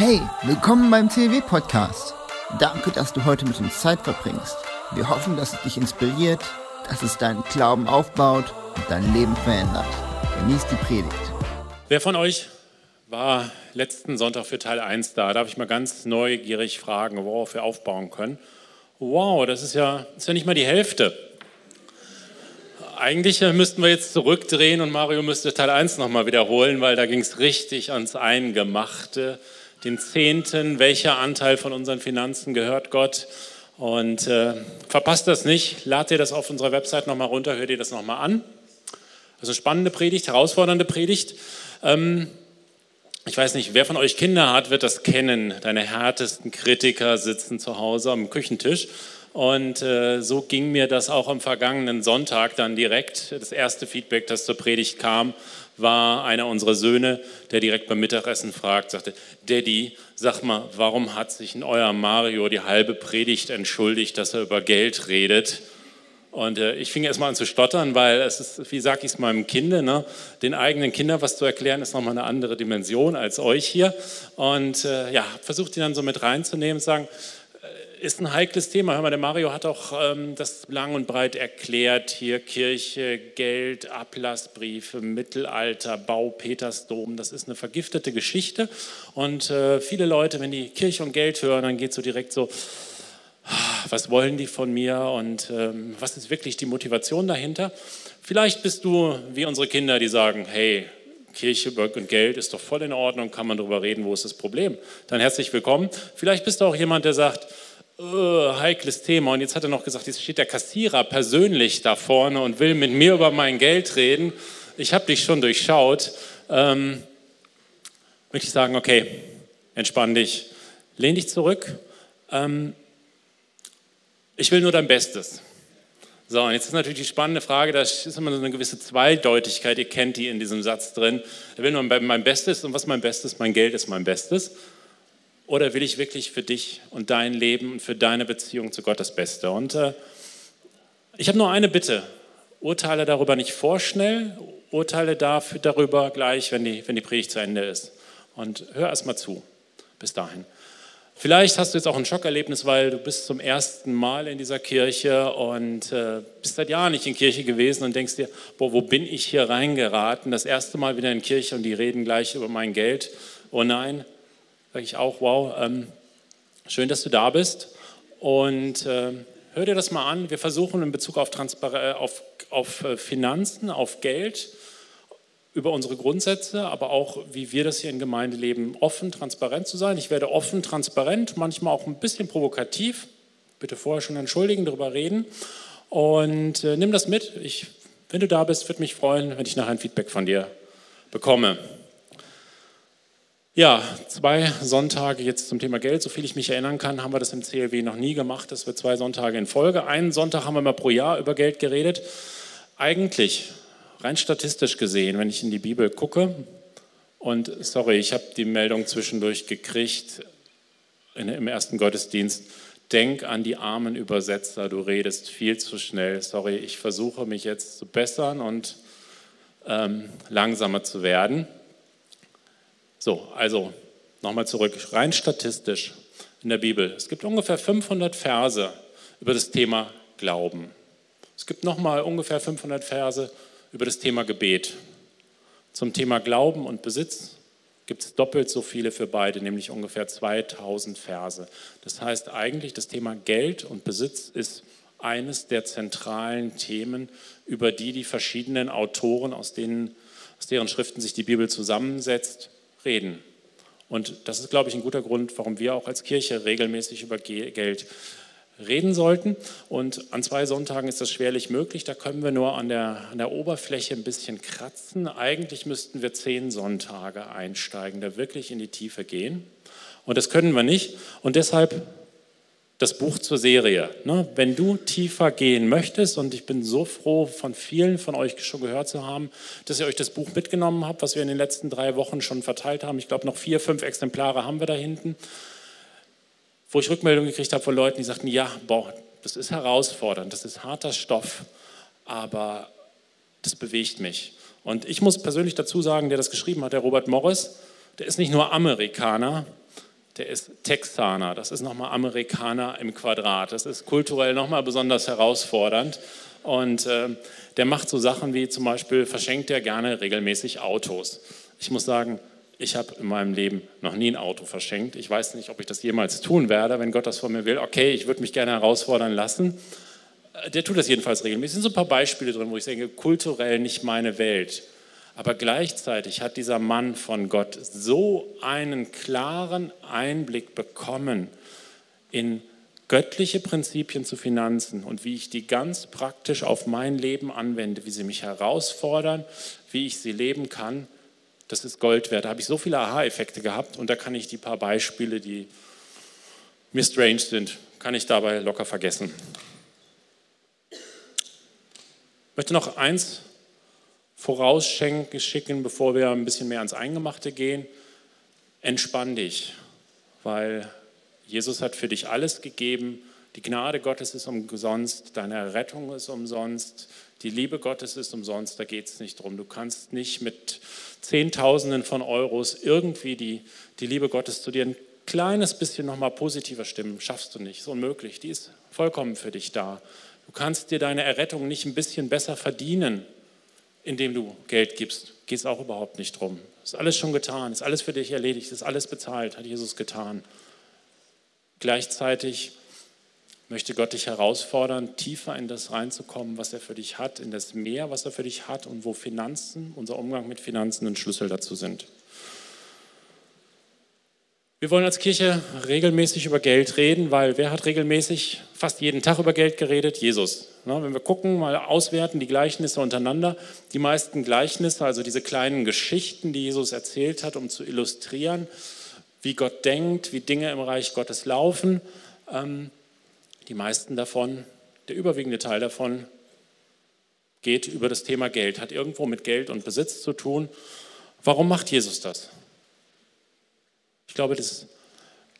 Hey, willkommen beim CW Podcast. Danke, dass du heute mit uns Zeit verbringst. Wir hoffen, dass es dich inspiriert, dass es deinen Glauben aufbaut und dein Leben verändert. Genieß die Predigt. Wer von euch war letzten Sonntag für Teil 1 da? Darf ich mal ganz neugierig fragen, worauf wir aufbauen können? Wow, das ist ja, ist ja nicht mal die Hälfte. Eigentlich müssten wir jetzt zurückdrehen und Mario müsste Teil 1 nochmal wiederholen, weil da ging es richtig ans Eingemachte den Zehnten, welcher Anteil von unseren Finanzen gehört Gott. Und äh, verpasst das nicht, lad dir das auf unserer Website nochmal runter, hör dir das nochmal an. Also spannende Predigt, herausfordernde Predigt. Ähm, ich weiß nicht, wer von euch Kinder hat, wird das kennen. Deine härtesten Kritiker sitzen zu Hause am Küchentisch. Und äh, so ging mir das auch am vergangenen Sonntag dann direkt. Das erste Feedback, das zur Predigt kam, war einer unserer Söhne, der direkt beim Mittagessen fragt, sagte, Daddy, sag mal, warum hat sich in euer Mario die halbe Predigt entschuldigt, dass er über Geld redet? Und äh, ich fing erst mal an zu stottern, weil es ist, wie sage ich es meinem Kind, ne? den eigenen Kindern was zu erklären, ist nochmal eine andere Dimension als euch hier. Und äh, ja, versucht ihn dann so mit reinzunehmen sagen, ist ein heikles Thema. Hör mal, der Mario hat auch ähm, das lang und breit erklärt. Hier Kirche, Geld, Ablassbriefe, Mittelalter, Bau, Petersdom. Das ist eine vergiftete Geschichte. Und äh, viele Leute, wenn die Kirche und Geld hören, dann geht es so direkt so, was wollen die von mir und ähm, was ist wirklich die Motivation dahinter? Vielleicht bist du wie unsere Kinder, die sagen, hey, Kirche und Geld ist doch voll in Ordnung, kann man darüber reden, wo ist das Problem? Dann herzlich willkommen. Vielleicht bist du auch jemand, der sagt, heikles Thema. Und jetzt hat er noch gesagt, jetzt steht der Kassierer persönlich da vorne und will mit mir über mein Geld reden. Ich habe dich schon durchschaut. Ähm, möchte ich sagen, okay, entspann dich, lehn dich zurück. Ähm, ich will nur dein Bestes. So, und jetzt ist natürlich die spannende Frage, da ist immer so eine gewisse Zweideutigkeit, ihr kennt die in diesem Satz drin. Er will nur mein Bestes und was mein Bestes? Mein Geld ist mein Bestes. Oder will ich wirklich für dich und dein Leben und für deine Beziehung zu Gott das Beste? Und äh, ich habe nur eine Bitte. Urteile darüber nicht vorschnell, urteile dafür, darüber gleich, wenn die, wenn die Predigt zu Ende ist. Und hör erst mal zu. Bis dahin. Vielleicht hast du jetzt auch ein Schockerlebnis, weil du bist zum ersten Mal in dieser Kirche und äh, bist seit Jahren nicht in Kirche gewesen und denkst dir, boah, wo bin ich hier reingeraten? Das erste Mal wieder in Kirche und die reden gleich über mein Geld. Oh nein, sage ich auch, wow, ähm, schön, dass du da bist. Und äh, hör dir das mal an. Wir versuchen in Bezug auf, Transpar auf, auf äh, Finanzen, auf Geld, über unsere Grundsätze, aber auch, wie wir das hier in Gemeinde leben, offen, transparent zu sein. Ich werde offen, transparent, manchmal auch ein bisschen provokativ. Bitte vorher schon entschuldigen, darüber reden. Und äh, nimm das mit. Ich, wenn du da bist, würde mich freuen, wenn ich nachher ein Feedback von dir bekomme. Ja, zwei Sonntage jetzt zum Thema Geld. Soviel ich mich erinnern kann, haben wir das im CLW noch nie gemacht, dass wir zwei Sonntage in Folge. Einen Sonntag haben wir mal pro Jahr über Geld geredet. Eigentlich, rein statistisch gesehen, wenn ich in die Bibel gucke, und sorry, ich habe die Meldung zwischendurch gekriegt im ersten Gottesdienst, denk an die armen Übersetzer, du redest viel zu schnell. Sorry, ich versuche mich jetzt zu bessern und ähm, langsamer zu werden. So, also nochmal zurück, rein statistisch in der Bibel. Es gibt ungefähr 500 Verse über das Thema Glauben. Es gibt nochmal ungefähr 500 Verse über das Thema Gebet. Zum Thema Glauben und Besitz gibt es doppelt so viele für beide, nämlich ungefähr 2000 Verse. Das heißt eigentlich, das Thema Geld und Besitz ist eines der zentralen Themen, über die die verschiedenen Autoren, aus, denen, aus deren Schriften sich die Bibel zusammensetzt, reden. Und das ist, glaube ich, ein guter Grund, warum wir auch als Kirche regelmäßig über Geld reden sollten. Und an zwei Sonntagen ist das schwerlich möglich. Da können wir nur an der, an der Oberfläche ein bisschen kratzen. Eigentlich müssten wir zehn Sonntage einsteigen, da wirklich in die Tiefe gehen. Und das können wir nicht. Und deshalb das Buch zur Serie. Ne? Wenn du tiefer gehen möchtest, und ich bin so froh, von vielen von euch schon gehört zu haben, dass ihr euch das Buch mitgenommen habt, was wir in den letzten drei Wochen schon verteilt haben. Ich glaube, noch vier, fünf Exemplare haben wir da hinten, wo ich Rückmeldungen gekriegt habe von Leuten, die sagten, ja, boah, das ist herausfordernd, das ist harter Stoff, aber das bewegt mich. Und ich muss persönlich dazu sagen, der das geschrieben hat, der Robert Morris, der ist nicht nur Amerikaner, der ist Texaner, das ist nochmal Amerikaner im Quadrat, das ist kulturell nochmal besonders herausfordernd. Und äh, der macht so Sachen wie zum Beispiel verschenkt er gerne regelmäßig Autos. Ich muss sagen, ich habe in meinem Leben noch nie ein Auto verschenkt. Ich weiß nicht, ob ich das jemals tun werde, wenn Gott das von mir will. Okay, ich würde mich gerne herausfordern lassen. Äh, der tut das jedenfalls regelmäßig. Es sind so ein paar Beispiele drin, wo ich denke, kulturell nicht meine Welt. Aber gleichzeitig hat dieser Mann von Gott so einen klaren Einblick bekommen in göttliche Prinzipien zu Finanzen und wie ich die ganz praktisch auf mein Leben anwende, wie sie mich herausfordern, wie ich sie leben kann, das ist Gold wert. Da habe ich so viele Aha-Effekte gehabt und da kann ich die paar Beispiele, die mir strange sind, kann ich dabei locker vergessen. Ich möchte noch eins vorausschicken, bevor wir ein bisschen mehr ans Eingemachte gehen. Entspann dich, weil Jesus hat für dich alles gegeben. Die Gnade Gottes ist umsonst, deine Rettung ist umsonst, die Liebe Gottes ist umsonst, da geht es nicht drum. Du kannst nicht mit Zehntausenden von Euros irgendwie die, die Liebe Gottes zu dir ein kleines bisschen nochmal positiver stimmen. Schaffst du nicht, ist unmöglich. Die ist vollkommen für dich da. Du kannst dir deine Errettung nicht ein bisschen besser verdienen indem du Geld gibst. Geht es auch überhaupt nicht drum. Ist alles schon getan, ist alles für dich erledigt, ist alles bezahlt, hat Jesus getan. Gleichzeitig möchte Gott dich herausfordern, tiefer in das reinzukommen, was er für dich hat, in das Meer, was er für dich hat und wo Finanzen, unser Umgang mit Finanzen ein Schlüssel dazu sind. Wir wollen als Kirche regelmäßig über Geld reden, weil wer hat regelmäßig fast jeden Tag über Geld geredet? Jesus. Wenn wir gucken, mal auswerten, die Gleichnisse untereinander, die meisten Gleichnisse, also diese kleinen Geschichten, die Jesus erzählt hat, um zu illustrieren, wie Gott denkt, wie Dinge im Reich Gottes laufen, ähm, die meisten davon, der überwiegende Teil davon geht über das Thema Geld, hat irgendwo mit Geld und Besitz zu tun. Warum macht Jesus das? Ich glaube, das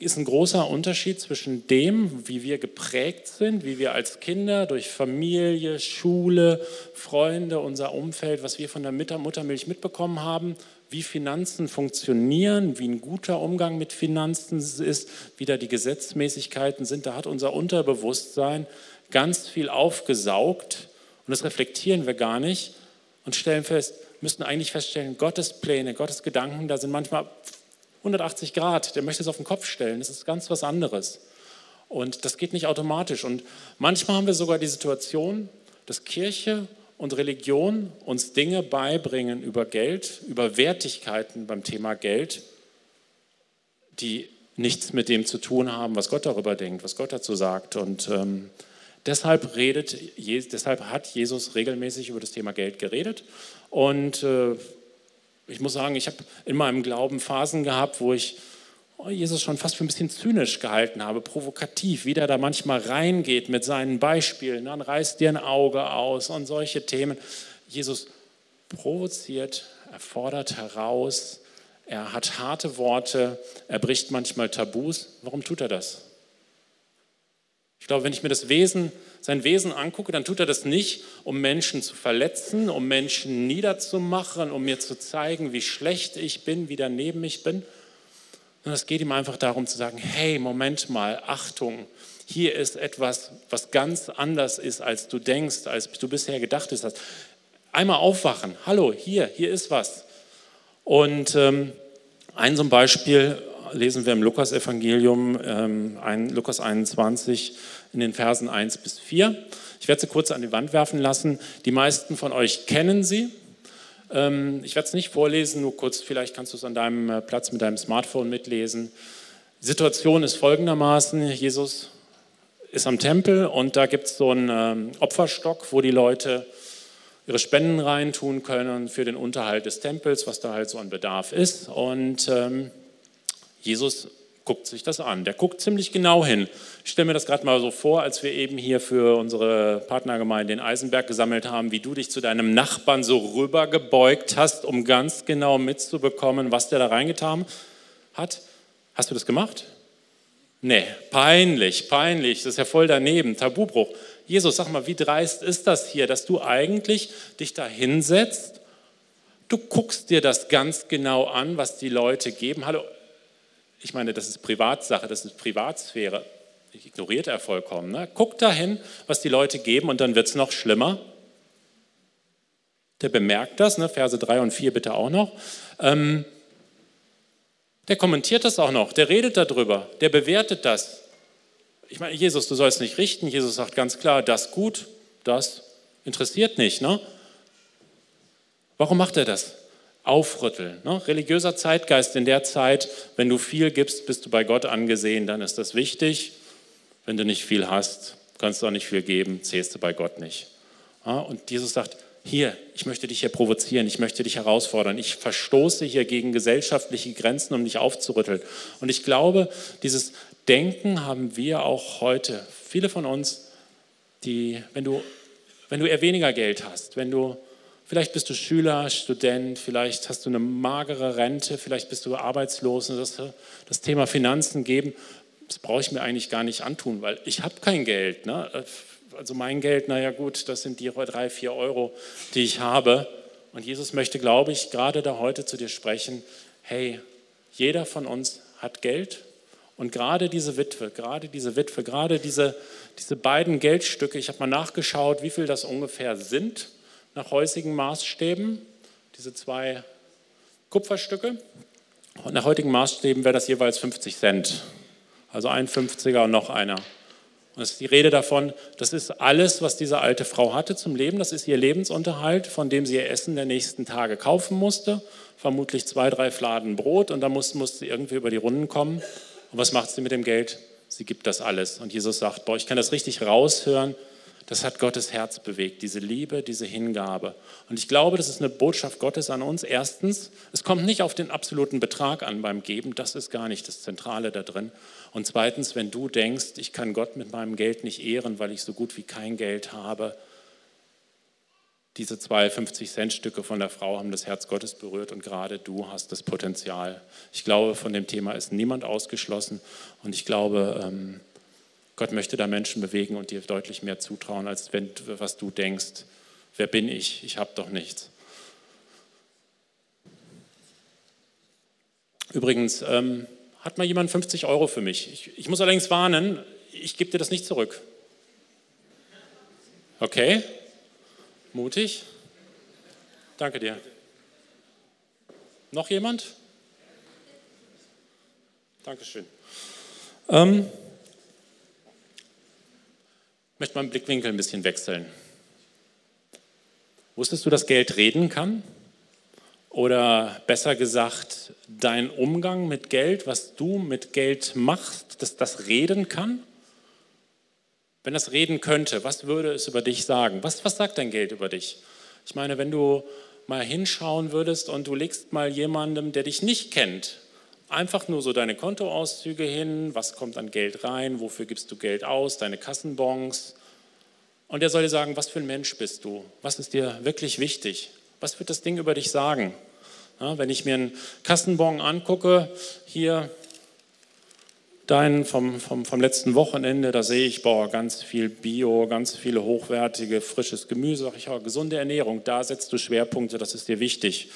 ist ein großer Unterschied zwischen dem, wie wir geprägt sind, wie wir als Kinder durch Familie, Schule, Freunde, unser Umfeld, was wir von der Muttermilch mitbekommen haben, wie Finanzen funktionieren, wie ein guter Umgang mit Finanzen ist, wie da die Gesetzmäßigkeiten sind. Da hat unser Unterbewusstsein ganz viel aufgesaugt und das reflektieren wir gar nicht und stellen fest, müssten eigentlich feststellen, Gottes Pläne, Gottes Gedanken, da sind manchmal 180 Grad, der möchte es auf den Kopf stellen. Das ist ganz was anderes. Und das geht nicht automatisch. Und manchmal haben wir sogar die Situation, dass Kirche und Religion uns Dinge beibringen über Geld, über Wertigkeiten beim Thema Geld, die nichts mit dem zu tun haben, was Gott darüber denkt, was Gott dazu sagt. Und ähm, deshalb, redet, deshalb hat Jesus regelmäßig über das Thema Geld geredet. Und äh, ich muss sagen, ich habe in meinem Glauben Phasen gehabt, wo ich oh, Jesus schon fast für ein bisschen zynisch gehalten habe, provokativ, wie der da manchmal reingeht mit seinen Beispielen, dann reißt dir ein Auge aus und solche Themen. Jesus provoziert, er fordert heraus, er hat harte Worte, er bricht manchmal Tabus. Warum tut er das? Ich glaube, wenn ich mir das Wesen, sein Wesen angucke, dann tut er das nicht, um Menschen zu verletzen, um Menschen niederzumachen, um mir zu zeigen, wie schlecht ich bin, wie daneben ich bin, sondern es geht ihm einfach darum zu sagen, hey, Moment mal, Achtung, hier ist etwas, was ganz anders ist, als du denkst, als du bisher gedacht hast. Einmal aufwachen, hallo, hier, hier ist was. Und ähm, ein so ein Beispiel lesen wir im Lukas-Evangelium, ähm, ein, Lukas 21, in den Versen 1 bis 4. Ich werde sie kurz an die Wand werfen lassen. Die meisten von euch kennen sie. Ähm, ich werde es nicht vorlesen, nur kurz, vielleicht kannst du es an deinem äh, Platz mit deinem Smartphone mitlesen. Die Situation ist folgendermaßen: Jesus ist am Tempel und da gibt es so einen ähm, Opferstock, wo die Leute ihre Spenden reintun können für den Unterhalt des Tempels, was da halt so an Bedarf ist. Und ähm, Jesus guckt sich das an. Der guckt ziemlich genau hin. Ich stelle mir das gerade mal so vor, als wir eben hier für unsere Partnergemeinde in Eisenberg gesammelt haben, wie du dich zu deinem Nachbarn so rübergebeugt hast, um ganz genau mitzubekommen, was der da reingetan hat. Hast du das gemacht? Nee, peinlich, peinlich. Das ist ja voll daneben. Tabubruch. Jesus, sag mal, wie dreist ist das hier, dass du eigentlich dich da hinsetzt? Du guckst dir das ganz genau an, was die Leute geben. Hallo, ich meine, das ist Privatsache, das ist Privatsphäre. Ignoriert er vollkommen. Ne? Guckt dahin, was die Leute geben und dann wird es noch schlimmer. Der bemerkt das, ne? Verse 3 und 4 bitte auch noch. Ähm, der kommentiert das auch noch, der redet darüber, der bewertet das. Ich meine, Jesus, du sollst nicht richten. Jesus sagt ganz klar, das gut, das interessiert nicht. Ne? Warum macht er das? Aufrütteln. Ne? Religiöser Zeitgeist in der Zeit, wenn du viel gibst, bist du bei Gott angesehen, dann ist das wichtig. Wenn du nicht viel hast, kannst du auch nicht viel geben, zählst du bei Gott nicht. Ja? Und Jesus sagt, hier, ich möchte dich hier provozieren, ich möchte dich herausfordern, ich verstoße hier gegen gesellschaftliche Grenzen, um dich aufzurütteln. Und ich glaube, dieses Denken haben wir auch heute. Viele von uns, die, wenn du, wenn du eher weniger Geld hast, wenn du, vielleicht bist du Schüler, Student, vielleicht hast du eine magere Rente, vielleicht bist du arbeitslos und das, das Thema Finanzen geben, das brauche ich mir eigentlich gar nicht antun, weil ich habe kein Geld. Ne? also mein Geld, naja gut, das sind die drei, vier Euro, die ich habe. Und Jesus möchte, glaube ich, gerade da heute zu dir sprechen, hey, jeder von uns hat Geld und gerade diese Witwe, gerade diese Witwe, gerade diese, diese beiden Geldstücke, ich habe mal nachgeschaut, wie viel das ungefähr sind nach heutigen Maßstäben, diese zwei Kupferstücke. Und nach heutigen Maßstäben wäre das jeweils 50 Cent. Also ein 50er und noch einer. Und es ist die Rede davon, das ist alles, was diese alte Frau hatte zum Leben. Das ist ihr Lebensunterhalt, von dem sie ihr Essen der nächsten Tage kaufen musste. Vermutlich zwei, drei Fladen Brot und da musste, musste sie irgendwie über die Runden kommen. Und was macht sie mit dem Geld? Sie gibt das alles. Und Jesus sagt, boah, ich kann das richtig raushören. Das hat Gottes Herz bewegt, diese Liebe, diese Hingabe. Und ich glaube, das ist eine Botschaft Gottes an uns. Erstens, es kommt nicht auf den absoluten Betrag an beim Geben, das ist gar nicht das Zentrale da drin. Und zweitens, wenn du denkst, ich kann Gott mit meinem Geld nicht ehren, weil ich so gut wie kein Geld habe, diese zwei 50-Cent-Stücke von der Frau haben das Herz Gottes berührt und gerade du hast das Potenzial. Ich glaube, von dem Thema ist niemand ausgeschlossen und ich glaube, ähm, Gott möchte da Menschen bewegen und dir deutlich mehr zutrauen, als wenn, was du denkst. Wer bin ich? Ich habe doch nichts. Übrigens, ähm, hat mal jemand 50 Euro für mich? Ich, ich muss allerdings warnen, ich gebe dir das nicht zurück. Okay? Mutig? Danke dir. Noch jemand? Dankeschön. Ähm, ich möchte meinen Blickwinkel ein bisschen wechseln. Wusstest du, dass Geld reden kann? Oder besser gesagt, dein Umgang mit Geld, was du mit Geld machst, dass das reden kann? Wenn das reden könnte, was würde es über dich sagen? Was, was sagt dein Geld über dich? Ich meine, wenn du mal hinschauen würdest und du legst mal jemandem, der dich nicht kennt, einfach nur so deine Kontoauszüge hin, was kommt an Geld rein, wofür gibst du Geld aus, deine Kassenbons. Und er soll dir sagen, was für ein Mensch bist du, was ist dir wirklich wichtig, was wird das Ding über dich sagen. Ja, wenn ich mir einen Kassenbon angucke, hier deinen vom, vom, vom letzten Wochenende, da sehe ich, boah, ganz viel Bio, ganz viele hochwertige, frisches Gemüse, ich, ja, gesunde Ernährung, da setzt du Schwerpunkte, das ist dir wichtig.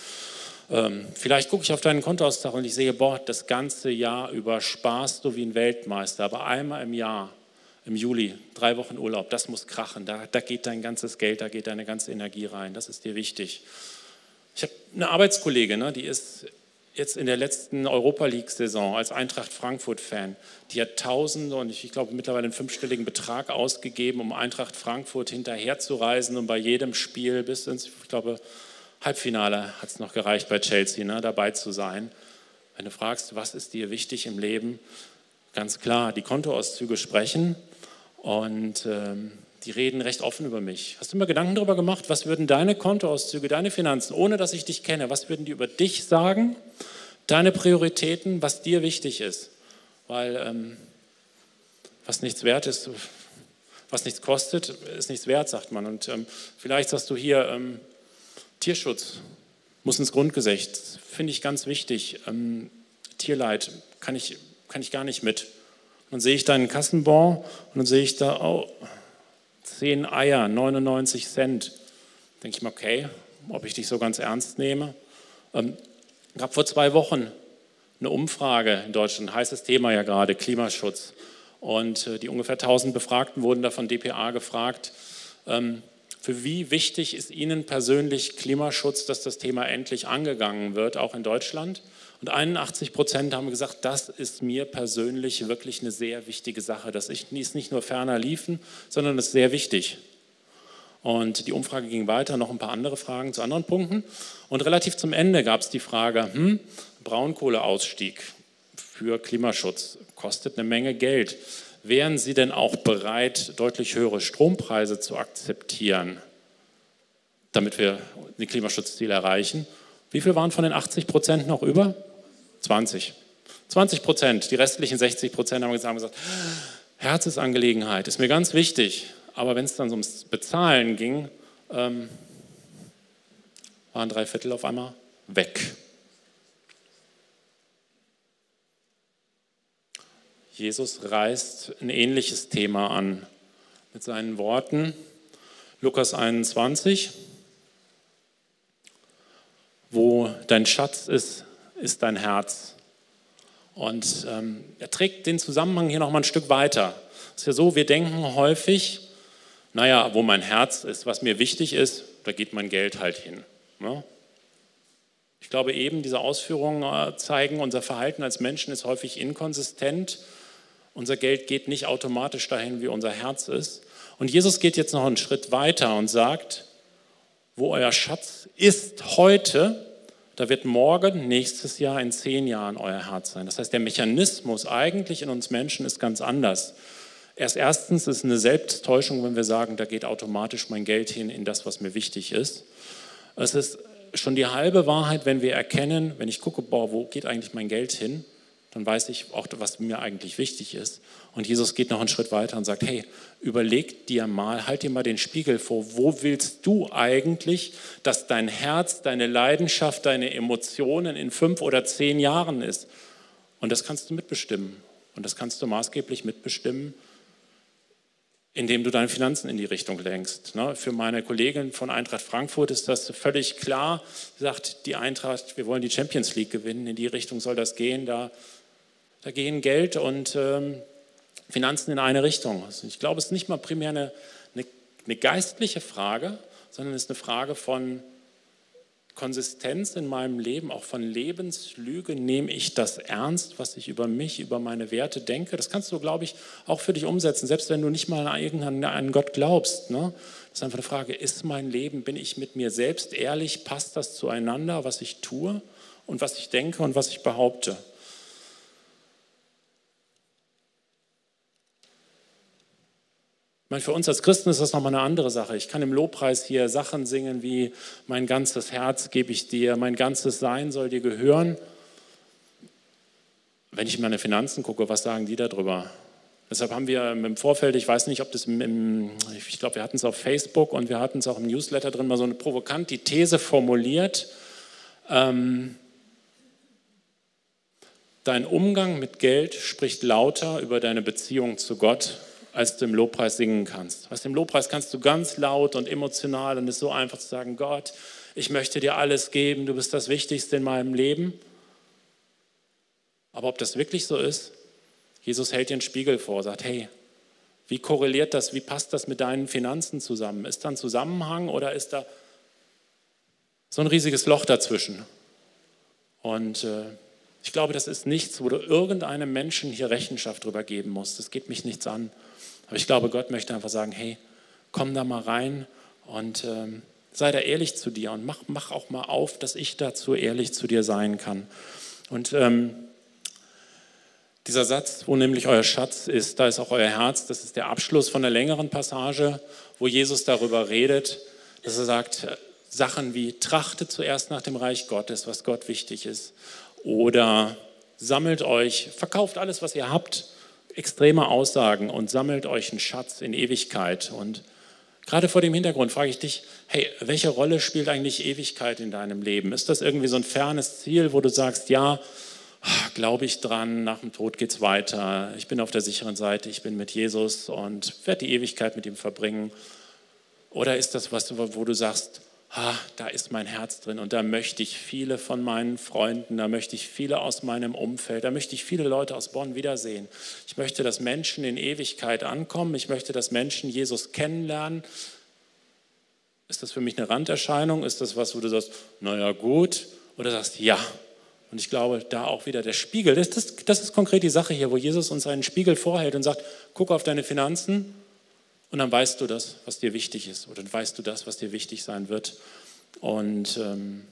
Ähm, vielleicht gucke ich auf deinen Kontoauszug und ich sehe, boah, das ganze Jahr über sparst du wie ein Weltmeister, aber einmal im Jahr, im Juli, drei Wochen Urlaub, das muss krachen, da, da geht dein ganzes Geld, da geht deine ganze Energie rein, das ist dir wichtig. Ich habe eine Arbeitskollegin, ne, die ist jetzt in der letzten Europa League-Saison als Eintracht Frankfurt-Fan, die hat Tausende und ich glaube mittlerweile einen fünfstelligen Betrag ausgegeben, um Eintracht Frankfurt hinterherzureisen und bei jedem Spiel bis ins, ich glaube, Halbfinale hat es noch gereicht bei Chelsea, ne, dabei zu sein. Wenn du fragst, was ist dir wichtig im Leben, ganz klar, die Kontoauszüge sprechen und ähm, die reden recht offen über mich. Hast du mir Gedanken darüber gemacht, was würden deine Kontoauszüge, deine Finanzen, ohne dass ich dich kenne, was würden die über dich sagen? Deine Prioritäten, was dir wichtig ist. Weil ähm, was nichts wert ist, was nichts kostet, ist nichts wert, sagt man. Und ähm, vielleicht sagst du hier, ähm, Tierschutz muss ins Grundgesetz, finde ich ganz wichtig. Ähm, Tierleid kann ich, kann ich gar nicht mit. Und dann sehe ich deinen Kassenbon und dann sehe ich da, oh, 10 Eier, 99 Cent. Denke ich mir, okay, ob ich dich so ganz ernst nehme. Ähm, habe vor zwei Wochen eine Umfrage in Deutschland, heißes Thema ja gerade, Klimaschutz. Und äh, die ungefähr 1000 Befragten wurden da von DPA gefragt, ähm, für wie wichtig ist Ihnen persönlich Klimaschutz, dass das Thema endlich angegangen wird, auch in Deutschland? Und 81 Prozent haben gesagt, das ist mir persönlich wirklich eine sehr wichtige Sache. Das ist nicht nur ferner liefen, sondern das ist sehr wichtig. Und die Umfrage ging weiter, noch ein paar andere Fragen zu anderen Punkten. Und relativ zum Ende gab es die Frage, hm, Braunkohleausstieg für Klimaschutz kostet eine Menge Geld. Wären Sie denn auch bereit, deutlich höhere Strompreise zu akzeptieren, damit wir die Klimaschutzziele erreichen? Wie viel waren von den 80 Prozent noch über? 20. 20 Prozent. Die restlichen 60 Prozent haben gesagt, Herzensangelegenheit ist mir ganz wichtig. Aber wenn es dann ums Bezahlen ging, ähm, waren drei Viertel auf einmal weg. Jesus reißt ein ähnliches Thema an mit seinen Worten. Lukas 21, wo dein Schatz ist, ist dein Herz. Und ähm, er trägt den Zusammenhang hier nochmal ein Stück weiter. Es ist ja so, wir denken häufig, naja, wo mein Herz ist, was mir wichtig ist, da geht mein Geld halt hin. Ne? Ich glaube eben, diese Ausführungen äh, zeigen, unser Verhalten als Menschen ist häufig inkonsistent unser Geld geht nicht automatisch dahin, wie unser Herz ist. Und Jesus geht jetzt noch einen Schritt weiter und sagt, wo euer Schatz ist heute, da wird morgen, nächstes Jahr, in zehn Jahren euer Herz sein. Das heißt, der Mechanismus eigentlich in uns Menschen ist ganz anders. Erst erstens ist eine Selbsttäuschung, wenn wir sagen, da geht automatisch mein Geld hin in das, was mir wichtig ist. Es ist schon die halbe Wahrheit, wenn wir erkennen, wenn ich gucke, boah, wo geht eigentlich mein Geld hin? Dann weiß ich auch, was mir eigentlich wichtig ist. Und Jesus geht noch einen Schritt weiter und sagt, hey, überleg dir mal, halt dir mal den Spiegel vor, wo willst du eigentlich, dass dein Herz, deine Leidenschaft, deine Emotionen in fünf oder zehn Jahren ist? Und das kannst du mitbestimmen. Und das kannst du maßgeblich mitbestimmen, indem du deine Finanzen in die Richtung lenkst. Ne? Für meine Kollegin von Eintracht Frankfurt ist das völlig klar. Sie sagt, die Eintracht, wir wollen die Champions League gewinnen, in die Richtung soll das gehen. Da da gehen Geld und ähm, Finanzen in eine Richtung. Also ich glaube, es ist nicht mal primär eine, eine, eine geistliche Frage, sondern es ist eine Frage von Konsistenz in meinem Leben, auch von Lebenslüge. Nehme ich das ernst, was ich über mich, über meine Werte denke? Das kannst du, glaube ich, auch für dich umsetzen, selbst wenn du nicht mal an irgendeinen Gott glaubst. Ne? Das ist einfach eine Frage, ist mein Leben, bin ich mit mir selbst ehrlich, passt das zueinander, was ich tue und was ich denke und was ich behaupte? Meine, für uns als Christen ist das nochmal eine andere Sache. Ich kann im Lobpreis hier Sachen singen wie, mein ganzes Herz gebe ich dir, mein ganzes Sein soll dir gehören. Wenn ich in meine Finanzen gucke, was sagen die darüber? Deshalb haben wir im Vorfeld, ich weiß nicht, ob das im, ich glaube, wir hatten es auf Facebook und wir hatten es auch im Newsletter drin, mal so eine provokant die These formuliert, ähm, dein Umgang mit Geld spricht lauter über deine Beziehung zu Gott als du im Lobpreis singen kannst. Was im Lobpreis kannst du ganz laut und emotional und es ist so einfach zu sagen, Gott, ich möchte dir alles geben, du bist das Wichtigste in meinem Leben. Aber ob das wirklich so ist, Jesus hält dir einen Spiegel vor, sagt, hey, wie korreliert das, wie passt das mit deinen Finanzen zusammen? Ist da ein Zusammenhang oder ist da so ein riesiges Loch dazwischen? Und äh, ich glaube, das ist nichts, wo du irgendeinem Menschen hier Rechenschaft drüber geben musst. Das geht mich nichts an. Aber ich glaube, Gott möchte einfach sagen, hey, komm da mal rein und ähm, sei da ehrlich zu dir und mach, mach auch mal auf, dass ich dazu ehrlich zu dir sein kann. Und ähm, dieser Satz, wo nämlich euer Schatz ist, da ist auch euer Herz, das ist der Abschluss von einer längeren Passage, wo Jesus darüber redet, dass er sagt, Sachen wie trachte zuerst nach dem Reich Gottes, was Gott wichtig ist, oder sammelt euch, verkauft alles, was ihr habt extreme Aussagen und sammelt euch einen Schatz in Ewigkeit. Und gerade vor dem Hintergrund frage ich dich, hey, welche Rolle spielt eigentlich Ewigkeit in deinem Leben? Ist das irgendwie so ein fernes Ziel, wo du sagst, ja, glaube ich dran, nach dem Tod geht es weiter, ich bin auf der sicheren Seite, ich bin mit Jesus und werde die Ewigkeit mit ihm verbringen? Oder ist das was, wo du sagst, ah, da ist mein Herz drin und da möchte ich viele von meinen Freunden, da möchte ich viele aus meinem Umfeld, da möchte ich viele Leute aus Bonn wiedersehen. Ich möchte, dass Menschen in Ewigkeit ankommen, ich möchte, dass Menschen Jesus kennenlernen. Ist das für mich eine Randerscheinung? Ist das was, wo du sagst, naja gut, oder sagst, ja. Und ich glaube, da auch wieder der Spiegel, das, das, das ist konkret die Sache hier, wo Jesus uns einen Spiegel vorhält und sagt, guck auf deine Finanzen und dann weißt du das, was dir wichtig ist, oder dann weißt du das, was dir wichtig sein wird. Und ähm,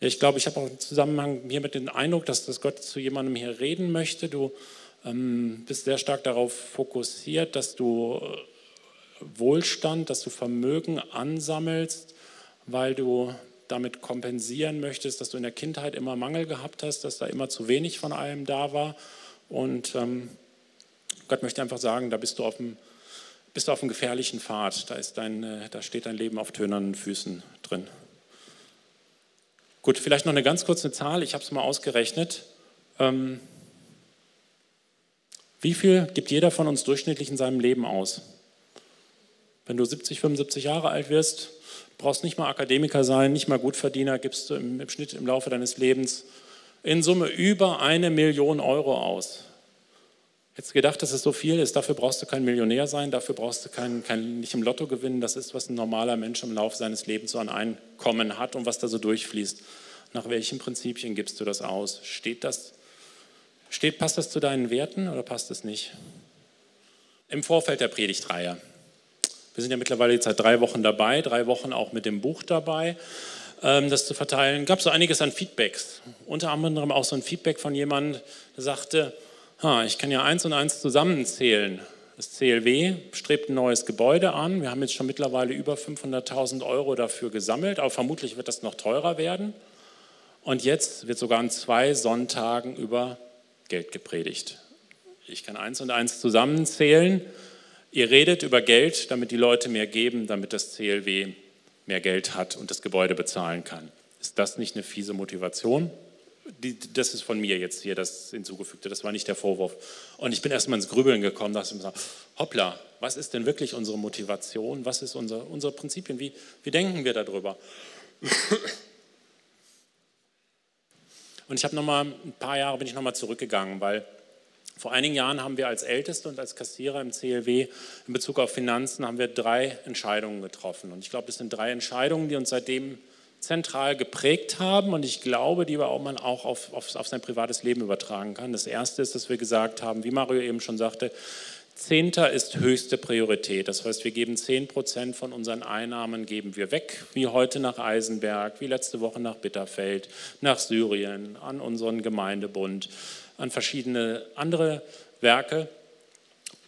ich glaube, ich habe auch im Zusammenhang hier mit dem Eindruck, dass, dass Gott zu jemandem hier reden möchte. Du ähm, bist sehr stark darauf fokussiert, dass du äh, Wohlstand, dass du Vermögen ansammelst, weil du damit kompensieren möchtest, dass du in der Kindheit immer Mangel gehabt hast, dass da immer zu wenig von allem da war. Und ähm, Gott möchte einfach sagen, da bist du auf dem bist du auf einem gefährlichen Pfad. Da, ist dein, äh, da steht dein Leben auf tönernen Füßen drin. Gut, vielleicht noch eine ganz kurze Zahl. Ich habe es mal ausgerechnet. Ähm, wie viel gibt jeder von uns durchschnittlich in seinem Leben aus? Wenn du 70, 75 Jahre alt wirst, brauchst nicht mal Akademiker sein, nicht mal Gutverdiener, gibst du im, im Schnitt im Laufe deines Lebens in Summe über eine Million Euro aus. Hättest du gedacht, dass es so viel ist, dafür brauchst du kein Millionär sein, dafür brauchst du kein, kein, nicht im Lotto gewinnen. Das ist, was ein normaler Mensch im Laufe seines Lebens so an Einkommen hat und was da so durchfließt. Nach welchen Prinzipien gibst du das aus? Steht das, steht, passt das zu deinen Werten oder passt es nicht? Im Vorfeld der Predigtreihe. Wir sind ja mittlerweile jetzt seit drei Wochen dabei, drei Wochen auch mit dem Buch dabei, ähm, das zu verteilen. Gab so einiges an Feedbacks. Unter anderem auch so ein Feedback von jemandem, der sagte, ha, ich kann ja eins und eins zusammenzählen. Das CLW strebt ein neues Gebäude an. Wir haben jetzt schon mittlerweile über 500.000 Euro dafür gesammelt, aber vermutlich wird das noch teurer werden. Und jetzt wird sogar an zwei Sonntagen über Geld gepredigt. Ich kann eins und eins zusammenzählen. Ihr redet über Geld, damit die Leute mehr geben, damit das CLW mehr Geld hat und das Gebäude bezahlen kann. Ist das nicht eine fiese Motivation? Die, das ist von mir jetzt hier das hinzugefügte, das war nicht der Vorwurf. Und ich bin erstmal ins Grübeln gekommen, dachte mir, hoppla, was ist denn wirklich unsere Motivation, was ist unser, unsere Prinzipien, wie, wie denken wir darüber? Und ich habe nochmal, ein paar Jahre bin ich nochmal zurückgegangen, weil vor einigen Jahren haben wir als Älteste und als Kassierer im CLW in Bezug auf Finanzen haben wir drei Entscheidungen getroffen. Und ich glaube, das sind drei Entscheidungen, die uns seitdem zentral geprägt haben und ich glaube, die man auch auf, auf, auf sein privates Leben übertragen kann. Das erste ist, dass wir gesagt haben, wie Mario eben schon sagte, Zehnter ist höchste Priorität. Das heißt, wir geben 10 Prozent von unseren Einnahmen geben wir weg, wie heute nach Eisenberg, wie letzte Woche nach Bitterfeld, nach Syrien, an unseren Gemeindebund, an verschiedene andere Werke.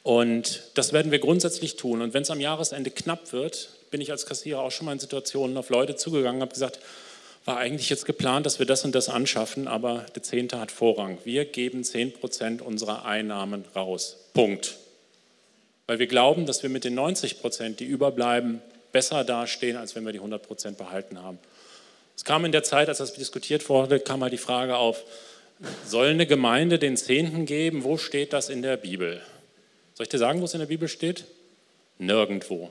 Und das werden wir grundsätzlich tun. Und wenn es am Jahresende knapp wird, bin ich als Kassierer auch schon mal in Situationen auf Leute zugegangen und habe gesagt, war eigentlich jetzt geplant, dass wir das und das anschaffen, aber der Zehnte hat Vorrang. Wir geben 10 Prozent unserer Einnahmen raus. Punkt. Weil wir glauben, dass wir mit den 90 Prozent, die überbleiben, besser dastehen, als wenn wir die 100 Prozent behalten haben. Es kam in der Zeit, als das diskutiert wurde, kam mal die Frage auf, soll eine Gemeinde den Zehnten geben? Wo steht das in der Bibel? Soll ich dir sagen, wo es in der Bibel steht? Nirgendwo.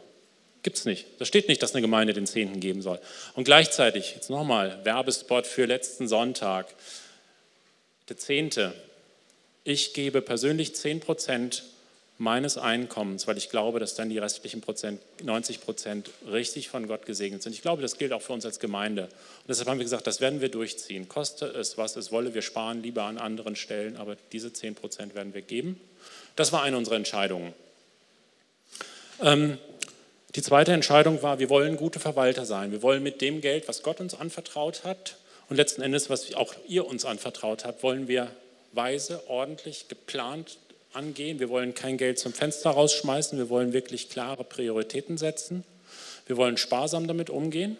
Gibt es nicht. Da steht nicht, dass eine Gemeinde den Zehnten geben soll. Und gleichzeitig, jetzt nochmal, Werbespot für letzten Sonntag. Der Zehnte. Ich gebe persönlich 10 Prozent meines Einkommens, weil ich glaube, dass dann die restlichen Prozent, 90 Prozent richtig von Gott gesegnet sind. Ich glaube, das gilt auch für uns als Gemeinde. Und deshalb haben wir gesagt, das werden wir durchziehen. Koste es, was es wolle, wir sparen lieber an anderen Stellen, aber diese 10 Prozent werden wir geben. Das war eine unserer Entscheidungen. Ähm, die zweite Entscheidung war, wir wollen gute Verwalter sein. Wir wollen mit dem Geld, was Gott uns anvertraut hat und letzten Endes, was auch ihr uns anvertraut habt, wollen wir weise, ordentlich, geplant angehen. Wir wollen kein Geld zum Fenster rausschmeißen. Wir wollen wirklich klare Prioritäten setzen. Wir wollen sparsam damit umgehen.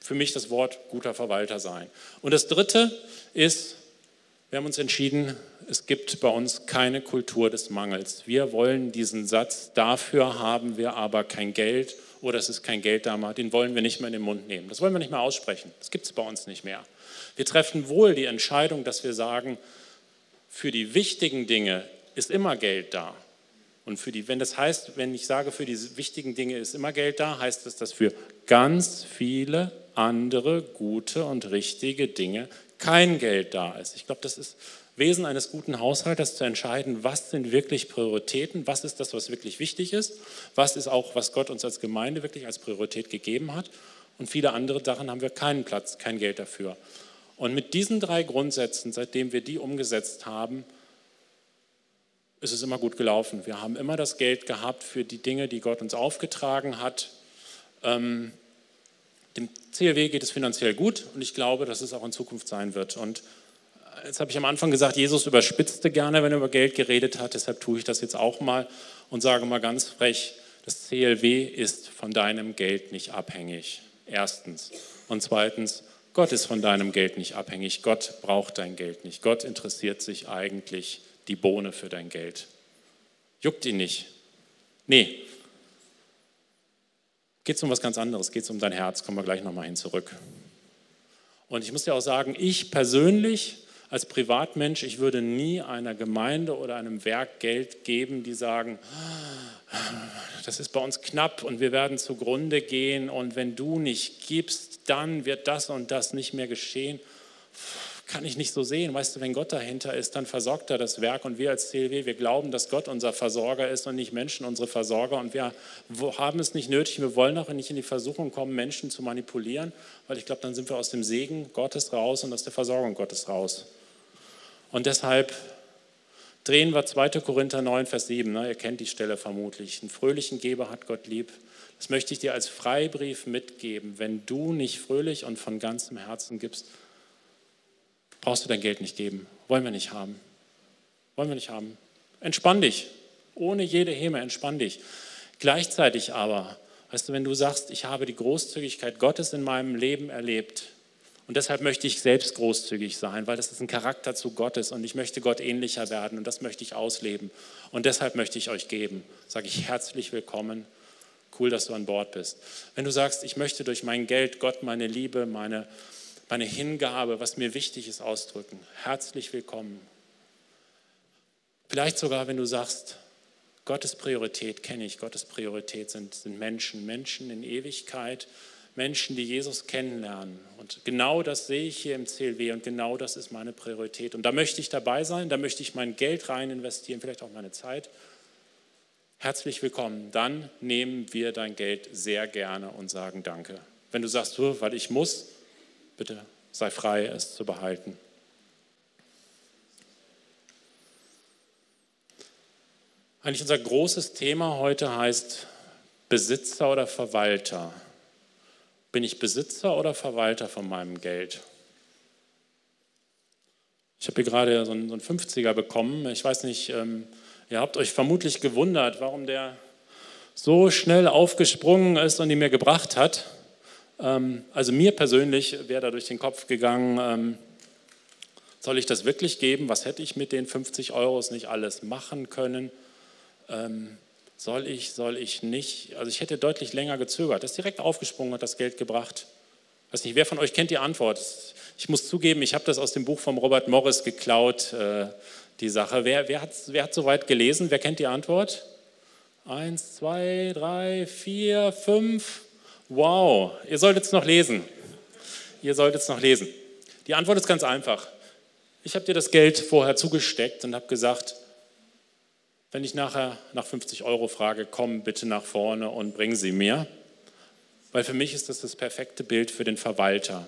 Für mich das Wort guter Verwalter sein. Und das Dritte ist, wir haben uns entschieden, es gibt bei uns keine Kultur des Mangels. Wir wollen diesen Satz, dafür haben wir aber kein Geld oder es ist kein Geld da, den wollen wir nicht mehr in den Mund nehmen. Das wollen wir nicht mehr aussprechen. Das gibt es bei uns nicht mehr. Wir treffen wohl die Entscheidung, dass wir sagen, für die wichtigen Dinge ist immer Geld da. Und für die, wenn das heißt, wenn ich sage, für die wichtigen Dinge ist immer Geld da, heißt das, dass für ganz viele andere gute und richtige Dinge kein Geld da ist. Ich glaube, das ist Wesen eines guten Haushalters zu entscheiden, was sind wirklich Prioritäten, was ist das, was wirklich wichtig ist, was ist auch, was Gott uns als Gemeinde wirklich als Priorität gegeben hat. Und viele andere Sachen haben wir keinen Platz, kein Geld dafür. Und mit diesen drei Grundsätzen, seitdem wir die umgesetzt haben, ist es immer gut gelaufen. Wir haben immer das Geld gehabt für die Dinge, die Gott uns aufgetragen hat. Ähm, dem CLW geht es finanziell gut und ich glaube, dass es auch in Zukunft sein wird. Und jetzt habe ich am Anfang gesagt, Jesus überspitzte gerne, wenn er über Geld geredet hat. Deshalb tue ich das jetzt auch mal und sage mal ganz frech, das CLW ist von deinem Geld nicht abhängig. Erstens. Und zweitens, Gott ist von deinem Geld nicht abhängig. Gott braucht dein Geld nicht. Gott interessiert sich eigentlich die Bohne für dein Geld. Juckt ihn nicht. Nee. Geht es um was ganz anderes, geht es um dein Herz, kommen wir gleich nochmal hin zurück. Und ich muss dir auch sagen, ich persönlich als Privatmensch, ich würde nie einer Gemeinde oder einem Werk Geld geben, die sagen, das ist bei uns knapp und wir werden zugrunde gehen und wenn du nicht gibst, dann wird das und das nicht mehr geschehen. Kann ich nicht so sehen. Weißt du, wenn Gott dahinter ist, dann versorgt er das Werk und wir als CLW, wir glauben, dass Gott unser Versorger ist und nicht Menschen unsere Versorger und wir haben es nicht nötig, wir wollen auch nicht in die Versuchung kommen, Menschen zu manipulieren, weil ich glaube, dann sind wir aus dem Segen Gottes raus und aus der Versorgung Gottes raus. Und deshalb drehen wir 2. Korinther 9, Vers 7. Ne? Ihr kennt die Stelle vermutlich. Einen fröhlichen Geber hat Gott lieb. Das möchte ich dir als Freibrief mitgeben. Wenn du nicht fröhlich und von ganzem Herzen gibst, brauchst du dein Geld nicht geben. Wollen wir nicht haben. Wollen wir nicht haben. Entspann dich. Ohne jede Häme, entspann dich. Gleichzeitig aber, weißt du, wenn du sagst, ich habe die Großzügigkeit Gottes in meinem Leben erlebt, und deshalb möchte ich selbst großzügig sein, weil das ist ein Charakter zu Gottes und ich möchte Gott ähnlicher werden und das möchte ich ausleben. Und deshalb möchte ich euch geben. Sage ich herzlich willkommen. Cool, dass du an Bord bist. Wenn du sagst, ich möchte durch mein Geld Gott meine Liebe, meine, meine Hingabe, was mir wichtig ist, ausdrücken, herzlich willkommen. Vielleicht sogar, wenn du sagst, Gottes Priorität kenne ich, Gottes Priorität sind, sind Menschen, Menschen in Ewigkeit Menschen, die Jesus kennenlernen. Und genau das sehe ich hier im CLW und genau das ist meine Priorität. Und da möchte ich dabei sein, da möchte ich mein Geld rein investieren, vielleicht auch meine Zeit. Herzlich willkommen. Dann nehmen wir dein Geld sehr gerne und sagen Danke. Wenn du sagst, weil ich muss, bitte sei frei, es zu behalten. Eigentlich unser großes Thema heute heißt Besitzer oder Verwalter. Bin ich Besitzer oder Verwalter von meinem Geld? Ich habe hier gerade so einen, so einen 50er bekommen. Ich weiß nicht, ähm, ihr habt euch vermutlich gewundert, warum der so schnell aufgesprungen ist und ihn mir gebracht hat. Ähm, also mir persönlich wäre da durch den Kopf gegangen, ähm, soll ich das wirklich geben? Was hätte ich mit den 50 Euros nicht alles machen können? Ähm, soll ich, soll ich nicht? Also ich hätte deutlich länger gezögert. Das ist direkt aufgesprungen, hat das Geld gebracht. Ich weiß nicht, wer von euch kennt die Antwort? Ich muss zugeben, ich habe das aus dem Buch von Robert Morris geklaut, äh, die Sache. Wer, wer, hat, wer hat soweit gelesen? Wer kennt die Antwort? Eins, zwei, drei, vier, fünf. Wow, ihr solltet es noch lesen. Ihr solltet es noch lesen. Die Antwort ist ganz einfach. Ich habe dir das Geld vorher zugesteckt und habe gesagt, wenn ich nachher nach 50 Euro frage, komm bitte nach vorne und bring sie mir. Weil für mich ist das das perfekte Bild für den Verwalter.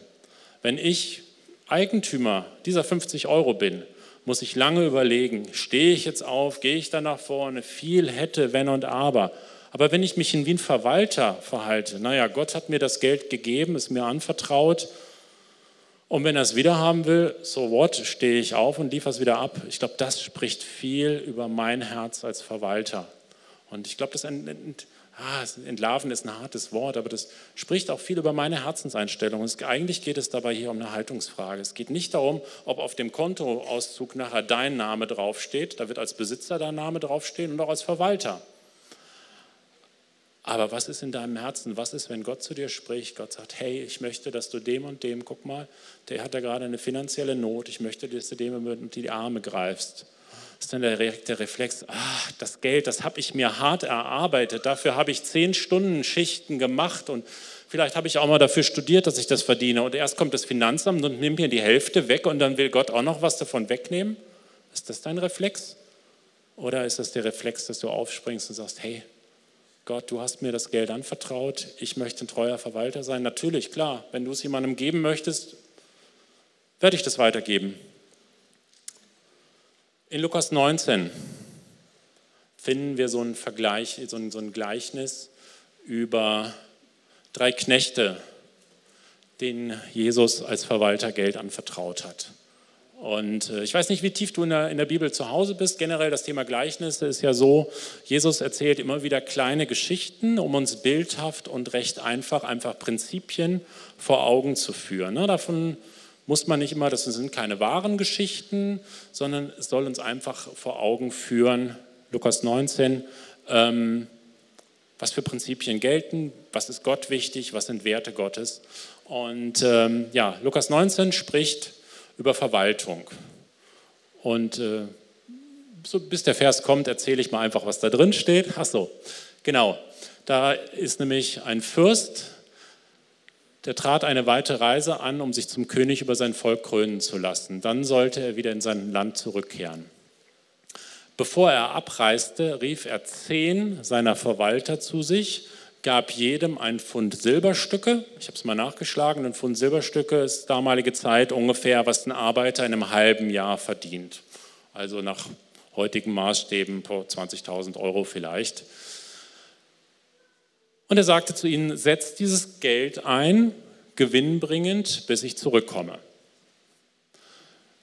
Wenn ich Eigentümer dieser 50 Euro bin, muss ich lange überlegen, stehe ich jetzt auf, gehe ich da nach vorne, viel hätte, wenn und aber. Aber wenn ich mich wie ein Verwalter verhalte, naja, Gott hat mir das Geld gegeben, ist mir anvertraut, und wenn er es wieder haben will, so what, stehe ich auf und liefere es wieder ab. Ich glaube, das spricht viel über mein Herz als Verwalter. Und ich glaube, das ent, ent, ah, Entlarven ist ein hartes Wort, aber das spricht auch viel über meine Herzenseinstellung. Und eigentlich geht es dabei hier um eine Haltungsfrage. Es geht nicht darum, ob auf dem Kontoauszug nachher dein Name draufsteht. Da wird als Besitzer dein Name draufstehen und auch als Verwalter. Aber was ist in deinem Herzen? Was ist, wenn Gott zu dir spricht? Gott sagt, hey, ich möchte, dass du dem und dem, guck mal, der hat da gerade eine finanzielle Not. Ich möchte, dass du dem unter die Arme greifst. ist dann der, der Reflex, ach, das Geld, das habe ich mir hart erarbeitet, dafür habe ich zehn Stunden Schichten gemacht und vielleicht habe ich auch mal dafür studiert, dass ich das verdiene. Und erst kommt das Finanzamt und nimmt mir die Hälfte weg und dann will Gott auch noch was davon wegnehmen. Ist das dein Reflex? Oder ist das der Reflex, dass du aufspringst und sagst, hey, Gott, du hast mir das Geld anvertraut, ich möchte ein treuer Verwalter sein. Natürlich, klar, wenn du es jemandem geben möchtest, werde ich das weitergeben. In Lukas 19 finden wir so einen Vergleich, so ein, so ein Gleichnis über drei Knechte, denen Jesus als Verwalter Geld anvertraut hat. Und äh, ich weiß nicht, wie tief du in der, in der, Bibel zu Hause bist. Generell das Thema Gleichnisse ist ja so, Jesus erzählt immer wieder kleine Geschichten, um uns bildhaft und recht einfach, einfach Prinzipien vor Augen zu führen. Ne? Davon muss man nicht immer, das sind keine wahren Geschichten, sondern es soll uns einfach vor Augen führen, Lukas 19, ähm, was für Prinzipien gelten, was ist Gott wichtig, was sind Werte Gottes. Und ähm, ja, Lukas 19 spricht über Verwaltung. Und äh, so, bis der Vers kommt, erzähle ich mal einfach, was da drin steht. Ach so, genau. Da ist nämlich ein Fürst, der trat eine weite Reise an, um sich zum König über sein Volk krönen zu lassen. Dann sollte er wieder in sein Land zurückkehren. Bevor er abreiste, rief er zehn seiner Verwalter zu sich gab jedem ein Pfund Silberstücke. Ich habe es mal nachgeschlagen. Ein Pfund Silberstücke ist damalige Zeit ungefähr, was ein Arbeiter in einem halben Jahr verdient. Also nach heutigen Maßstäben vor 20.000 Euro vielleicht. Und er sagte zu ihnen, setzt dieses Geld ein, gewinnbringend, bis ich zurückkomme.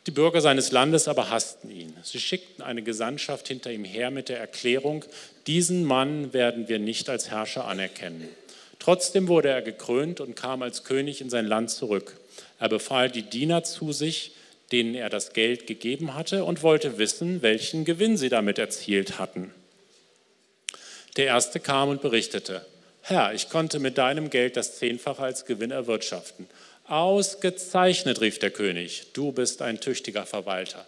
Die Bürger seines Landes aber hassten ihn. Sie schickten eine Gesandtschaft hinter ihm her mit der Erklärung, diesen Mann werden wir nicht als Herrscher anerkennen. Trotzdem wurde er gekrönt und kam als König in sein Land zurück. Er befahl die Diener zu sich, denen er das Geld gegeben hatte, und wollte wissen, welchen Gewinn sie damit erzielt hatten. Der erste kam und berichtete, Herr, ich konnte mit deinem Geld das Zehnfache als Gewinn erwirtschaften. Ausgezeichnet, rief der König, du bist ein tüchtiger Verwalter.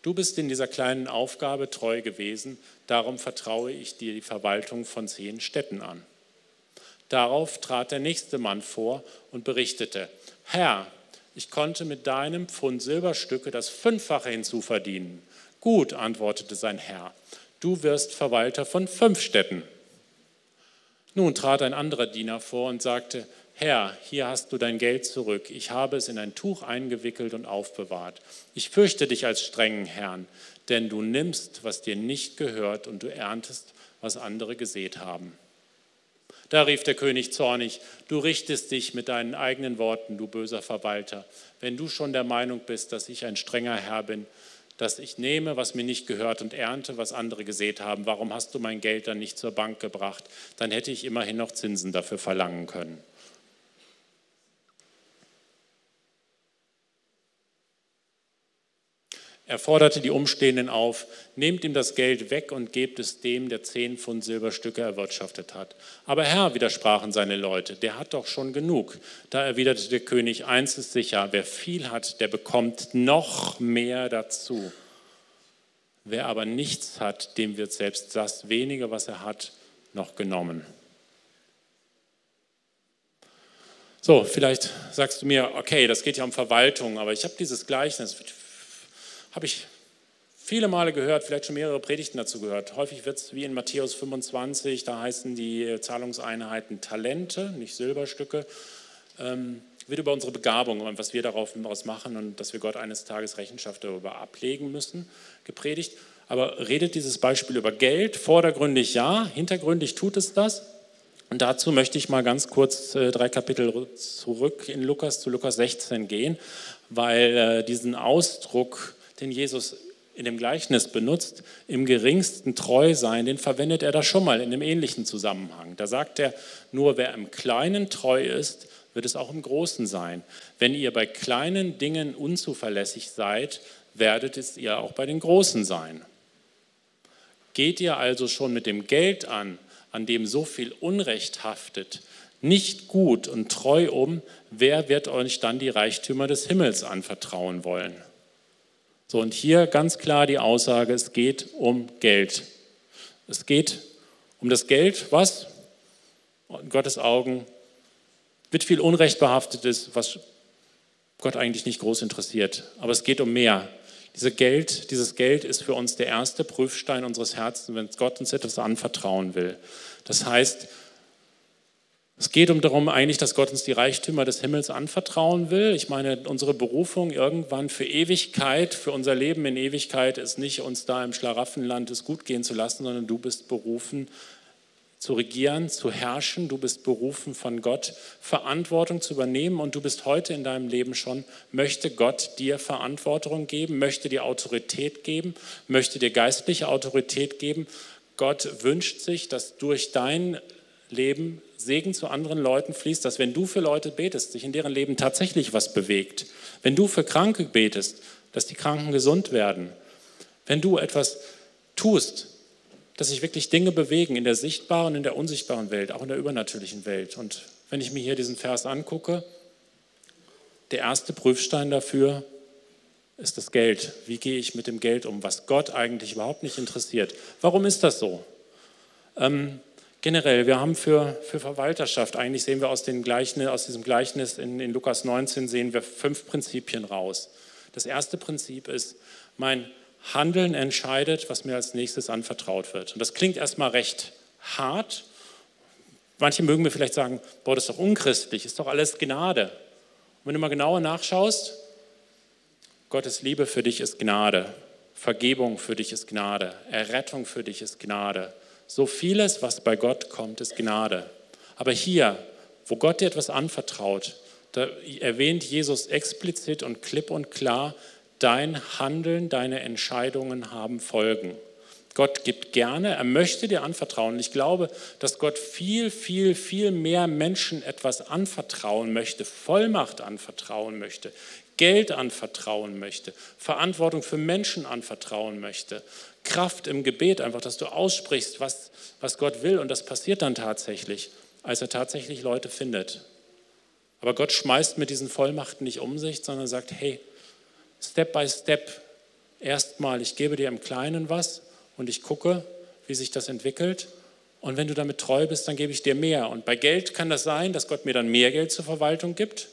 Du bist in dieser kleinen Aufgabe treu gewesen, darum vertraue ich dir die Verwaltung von zehn Städten an. Darauf trat der nächste Mann vor und berichtete, Herr, ich konnte mit deinem Pfund Silberstücke das Fünffache hinzuverdienen. Gut, antwortete sein Herr, du wirst Verwalter von fünf Städten. Nun trat ein anderer Diener vor und sagte, Herr, hier hast du dein Geld zurück. Ich habe es in ein Tuch eingewickelt und aufbewahrt. Ich fürchte dich als strengen Herrn, denn du nimmst, was dir nicht gehört, und du erntest, was andere gesät haben. Da rief der König zornig, du richtest dich mit deinen eigenen Worten, du böser Verwalter. Wenn du schon der Meinung bist, dass ich ein strenger Herr bin, dass ich nehme, was mir nicht gehört und ernte, was andere gesät haben, warum hast du mein Geld dann nicht zur Bank gebracht? Dann hätte ich immerhin noch Zinsen dafür verlangen können. Er forderte die Umstehenden auf, nehmt ihm das Geld weg und gebt es dem, der zehn Pfund Silberstücke erwirtschaftet hat. Aber Herr, widersprachen seine Leute, der hat doch schon genug. Da erwiderte der König, eins ist sicher, wer viel hat, der bekommt noch mehr dazu. Wer aber nichts hat, dem wird selbst das wenige, was er hat, noch genommen. So, vielleicht sagst du mir, okay, das geht ja um Verwaltung, aber ich habe dieses Gleichnis habe ich viele Male gehört, vielleicht schon mehrere Predigten dazu gehört. Häufig wird es wie in Matthäus 25, da heißen die Zahlungseinheiten Talente, nicht Silberstücke. Ähm, wird über unsere Begabung und was wir daraus machen und dass wir Gott eines Tages Rechenschaft darüber ablegen müssen, gepredigt. Aber redet dieses Beispiel über Geld? Vordergründig ja, hintergründig tut es das. Und dazu möchte ich mal ganz kurz äh, drei Kapitel zurück in Lukas zu Lukas 16 gehen, weil äh, diesen Ausdruck den Jesus in dem Gleichnis benutzt, im geringsten treu sein, den verwendet er da schon mal in einem ähnlichen Zusammenhang. Da sagt er, nur wer im Kleinen treu ist, wird es auch im Großen sein. Wenn ihr bei kleinen Dingen unzuverlässig seid, werdet es ihr auch bei den Großen sein. Geht ihr also schon mit dem Geld an, an dem so viel Unrecht haftet, nicht gut und treu um, wer wird euch dann die Reichtümer des Himmels anvertrauen wollen? So, und hier ganz klar die Aussage, es geht um Geld. Es geht um das Geld, was in Gottes Augen mit viel Unrecht behaftet ist, was Gott eigentlich nicht groß interessiert. Aber es geht um mehr. Diese Geld, dieses Geld ist für uns der erste Prüfstein unseres Herzens, wenn Gott uns etwas anvertrauen will. Das heißt, es geht um darum eigentlich, dass Gott uns die Reichtümer des Himmels anvertrauen will. Ich meine, unsere Berufung irgendwann für Ewigkeit, für unser Leben in Ewigkeit ist nicht, uns da im Schlaraffenland es gut gehen zu lassen, sondern du bist berufen, zu regieren, zu herrschen. Du bist berufen von Gott, Verantwortung zu übernehmen und du bist heute in deinem Leben schon, möchte Gott dir Verantwortung geben, möchte dir Autorität geben, möchte dir geistliche Autorität geben. Gott wünscht sich, dass durch dein Leben Segen zu anderen Leuten fließt, dass wenn du für Leute betest, sich in deren Leben tatsächlich was bewegt. Wenn du für Kranke betest, dass die Kranken gesund werden. Wenn du etwas tust, dass sich wirklich Dinge bewegen in der sichtbaren und in der unsichtbaren Welt, auch in der übernatürlichen Welt. Und wenn ich mir hier diesen Vers angucke, der erste Prüfstein dafür ist das Geld. Wie gehe ich mit dem Geld um, was Gott eigentlich überhaupt nicht interessiert? Warum ist das so? Ähm, generell, wir haben für, für Verwalterschaft, eigentlich sehen wir aus, den Gleichnis, aus diesem Gleichnis in, in Lukas 19, sehen wir fünf Prinzipien raus. Das erste Prinzip ist, mein Handeln entscheidet, was mir als nächstes anvertraut wird. Und das klingt erstmal recht hart. Manche mögen mir vielleicht sagen, boah, das ist doch unchristlich, ist doch alles Gnade. Und wenn du mal genauer nachschaust, Gottes Liebe für dich ist Gnade, Vergebung für dich ist Gnade, Errettung für dich ist Gnade. So vieles, was bei Gott kommt, ist Gnade. Aber hier, wo Gott dir etwas anvertraut, da erwähnt Jesus explizit und klipp und klar, dein Handeln, deine Entscheidungen haben Folgen. Gott gibt gerne, er möchte dir anvertrauen. Ich glaube, dass Gott viel, viel, viel mehr Menschen etwas anvertrauen möchte, Vollmacht anvertrauen möchte, Geld anvertrauen möchte, Verantwortung für Menschen anvertrauen möchte, Kraft im Gebet, einfach, dass du aussprichst, was, was Gott will und das passiert dann tatsächlich, als er tatsächlich Leute findet. Aber Gott schmeißt mit diesen Vollmachten nicht um sich, sondern sagt, hey, Step by Step, erstmal, ich gebe dir im Kleinen was und ich gucke, wie sich das entwickelt. Und wenn du damit treu bist, dann gebe ich dir mehr. Und bei Geld kann das sein, dass Gott mir dann mehr Geld zur Verwaltung gibt.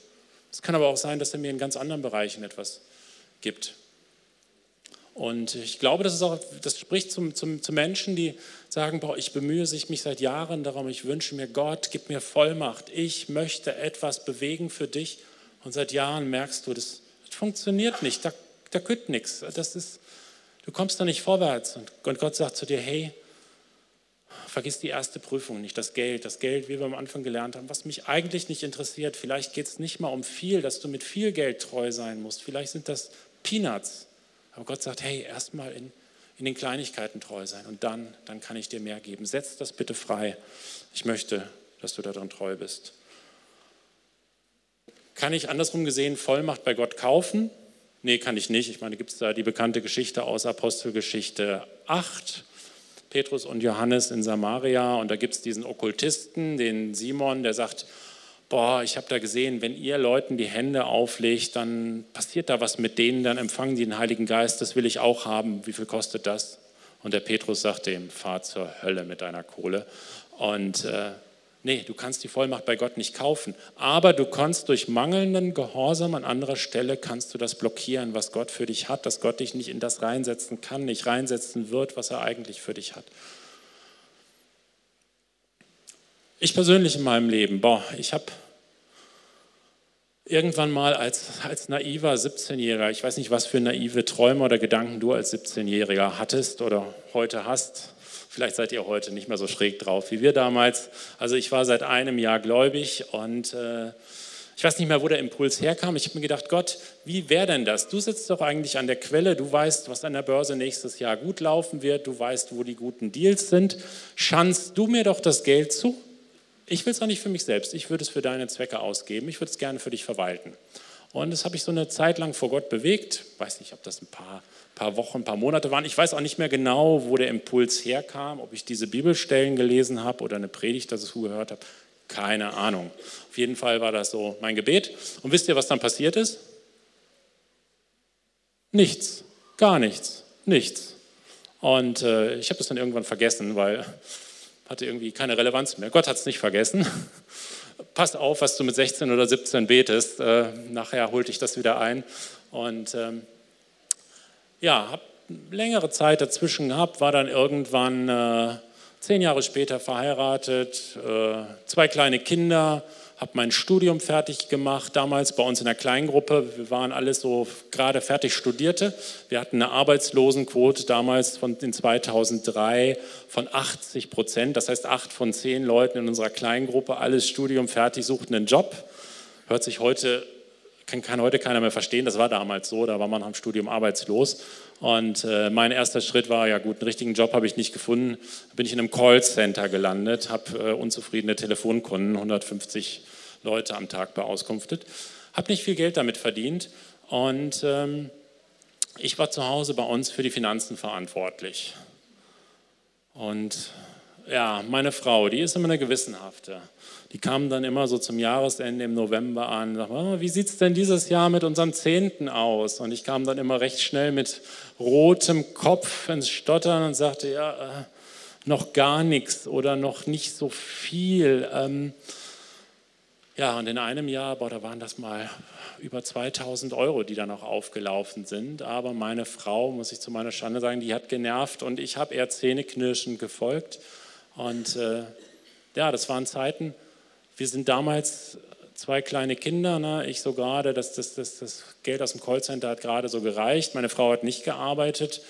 Es kann aber auch sein, dass er mir in ganz anderen Bereichen etwas gibt. Und ich glaube, das, ist auch, das spricht zum, zum, zu Menschen, die sagen, boah, ich bemühe mich seit Jahren darum, ich wünsche mir Gott, gib mir Vollmacht, ich möchte etwas bewegen für dich. Und seit Jahren merkst du, das, das funktioniert nicht, da, da kütt nichts. Das ist, du kommst da nicht vorwärts. Und Gott sagt zu dir, hey, vergiss die erste Prüfung nicht, das Geld. Das Geld, wie wir am Anfang gelernt haben, was mich eigentlich nicht interessiert. Vielleicht geht es nicht mal um viel, dass du mit viel Geld treu sein musst. Vielleicht sind das Peanuts. Aber Gott sagt, hey, erstmal in, in den Kleinigkeiten treu sein und dann, dann kann ich dir mehr geben. Setz das bitte frei. Ich möchte, dass du darin treu bist. Kann ich andersrum gesehen Vollmacht bei Gott kaufen? Nee, kann ich nicht. Ich meine, gibt es da die bekannte Geschichte aus Apostelgeschichte 8, Petrus und Johannes in Samaria und da gibt es diesen Okkultisten, den Simon, der sagt, boah, ich habe da gesehen, wenn ihr Leuten die Hände auflegt, dann passiert da was mit denen, dann empfangen die den Heiligen Geist, das will ich auch haben, wie viel kostet das? Und der Petrus sagte ihm, fahr zur Hölle mit deiner Kohle. Und äh, nee, du kannst die Vollmacht bei Gott nicht kaufen, aber du kannst durch mangelnden Gehorsam an anderer Stelle, kannst du das blockieren, was Gott für dich hat, dass Gott dich nicht in das reinsetzen kann, nicht reinsetzen wird, was er eigentlich für dich hat. Ich persönlich in meinem Leben, boah, ich habe irgendwann mal als, als naiver 17-Jähriger, ich weiß nicht, was für naive Träume oder Gedanken du als 17-Jähriger hattest oder heute hast. Vielleicht seid ihr heute nicht mehr so schräg drauf wie wir damals. Also ich war seit einem Jahr gläubig und äh, ich weiß nicht mehr, wo der Impuls herkam. Ich habe mir gedacht, Gott, wie wäre denn das? Du sitzt doch eigentlich an der Quelle, du weißt, was an der Börse nächstes Jahr gut laufen wird, du weißt, wo die guten Deals sind. Schanzt du mir doch das Geld zu? Ich will es auch nicht für mich selbst, ich würde es für deine Zwecke ausgeben, ich würde es gerne für dich verwalten. Und das habe ich so eine Zeit lang vor Gott bewegt. Weiß nicht, ob das ein paar, paar Wochen, ein paar Monate waren. Ich weiß auch nicht mehr genau, wo der Impuls herkam, ob ich diese Bibelstellen gelesen habe oder eine Predigt dazu gehört habe. Keine Ahnung. Auf jeden Fall war das so mein Gebet. Und wisst ihr, was dann passiert ist? Nichts. Gar nichts, nichts. Und äh, ich habe das dann irgendwann vergessen, weil hatte irgendwie keine Relevanz mehr. Gott hat es nicht vergessen. Pass auf, was du mit 16 oder 17 betest. Äh, nachher holte ich das wieder ein. Und ähm, ja, habe längere Zeit dazwischen gehabt, war dann irgendwann äh, zehn Jahre später verheiratet, äh, zwei kleine Kinder, habe mein Studium fertig gemacht, damals bei uns in der Kleingruppe. Wir waren alles so gerade fertig Studierte. Wir hatten eine Arbeitslosenquote damals von in 2003 von 80 Prozent. Das heißt, acht von zehn Leuten in unserer Kleingruppe, alles Studium fertig, suchten einen Job. Hört sich heute, kann, kann heute keiner mehr verstehen. Das war damals so, da war man am Studium arbeitslos. Und äh, mein erster Schritt war, ja gut, einen richtigen Job habe ich nicht gefunden. Bin ich in einem Callcenter gelandet, habe äh, unzufriedene Telefonkunden, 150 Leute am Tag beauskunftet, habe nicht viel Geld damit verdient und ähm, ich war zu Hause bei uns für die Finanzen verantwortlich. Und ja, meine Frau, die ist immer eine gewissenhafte. Die kam dann immer so zum Jahresende im November an und sagte, oh, wie sieht es denn dieses Jahr mit unserem Zehnten aus? Und ich kam dann immer recht schnell mit rotem Kopf ins Stottern und sagte, ja, äh, noch gar nichts oder noch nicht so viel. Ähm, ja, und in einem Jahr, boah, da waren das mal über 2000 Euro, die da noch aufgelaufen sind. Aber meine Frau, muss ich zu meiner Schande sagen, die hat genervt und ich habe eher zähneknirschend gefolgt. Und äh, ja, das waren Zeiten, wir sind damals zwei kleine Kinder, ne? ich so gerade, das, das, das, das Geld aus dem Callcenter hat gerade so gereicht, meine Frau hat nicht gearbeitet.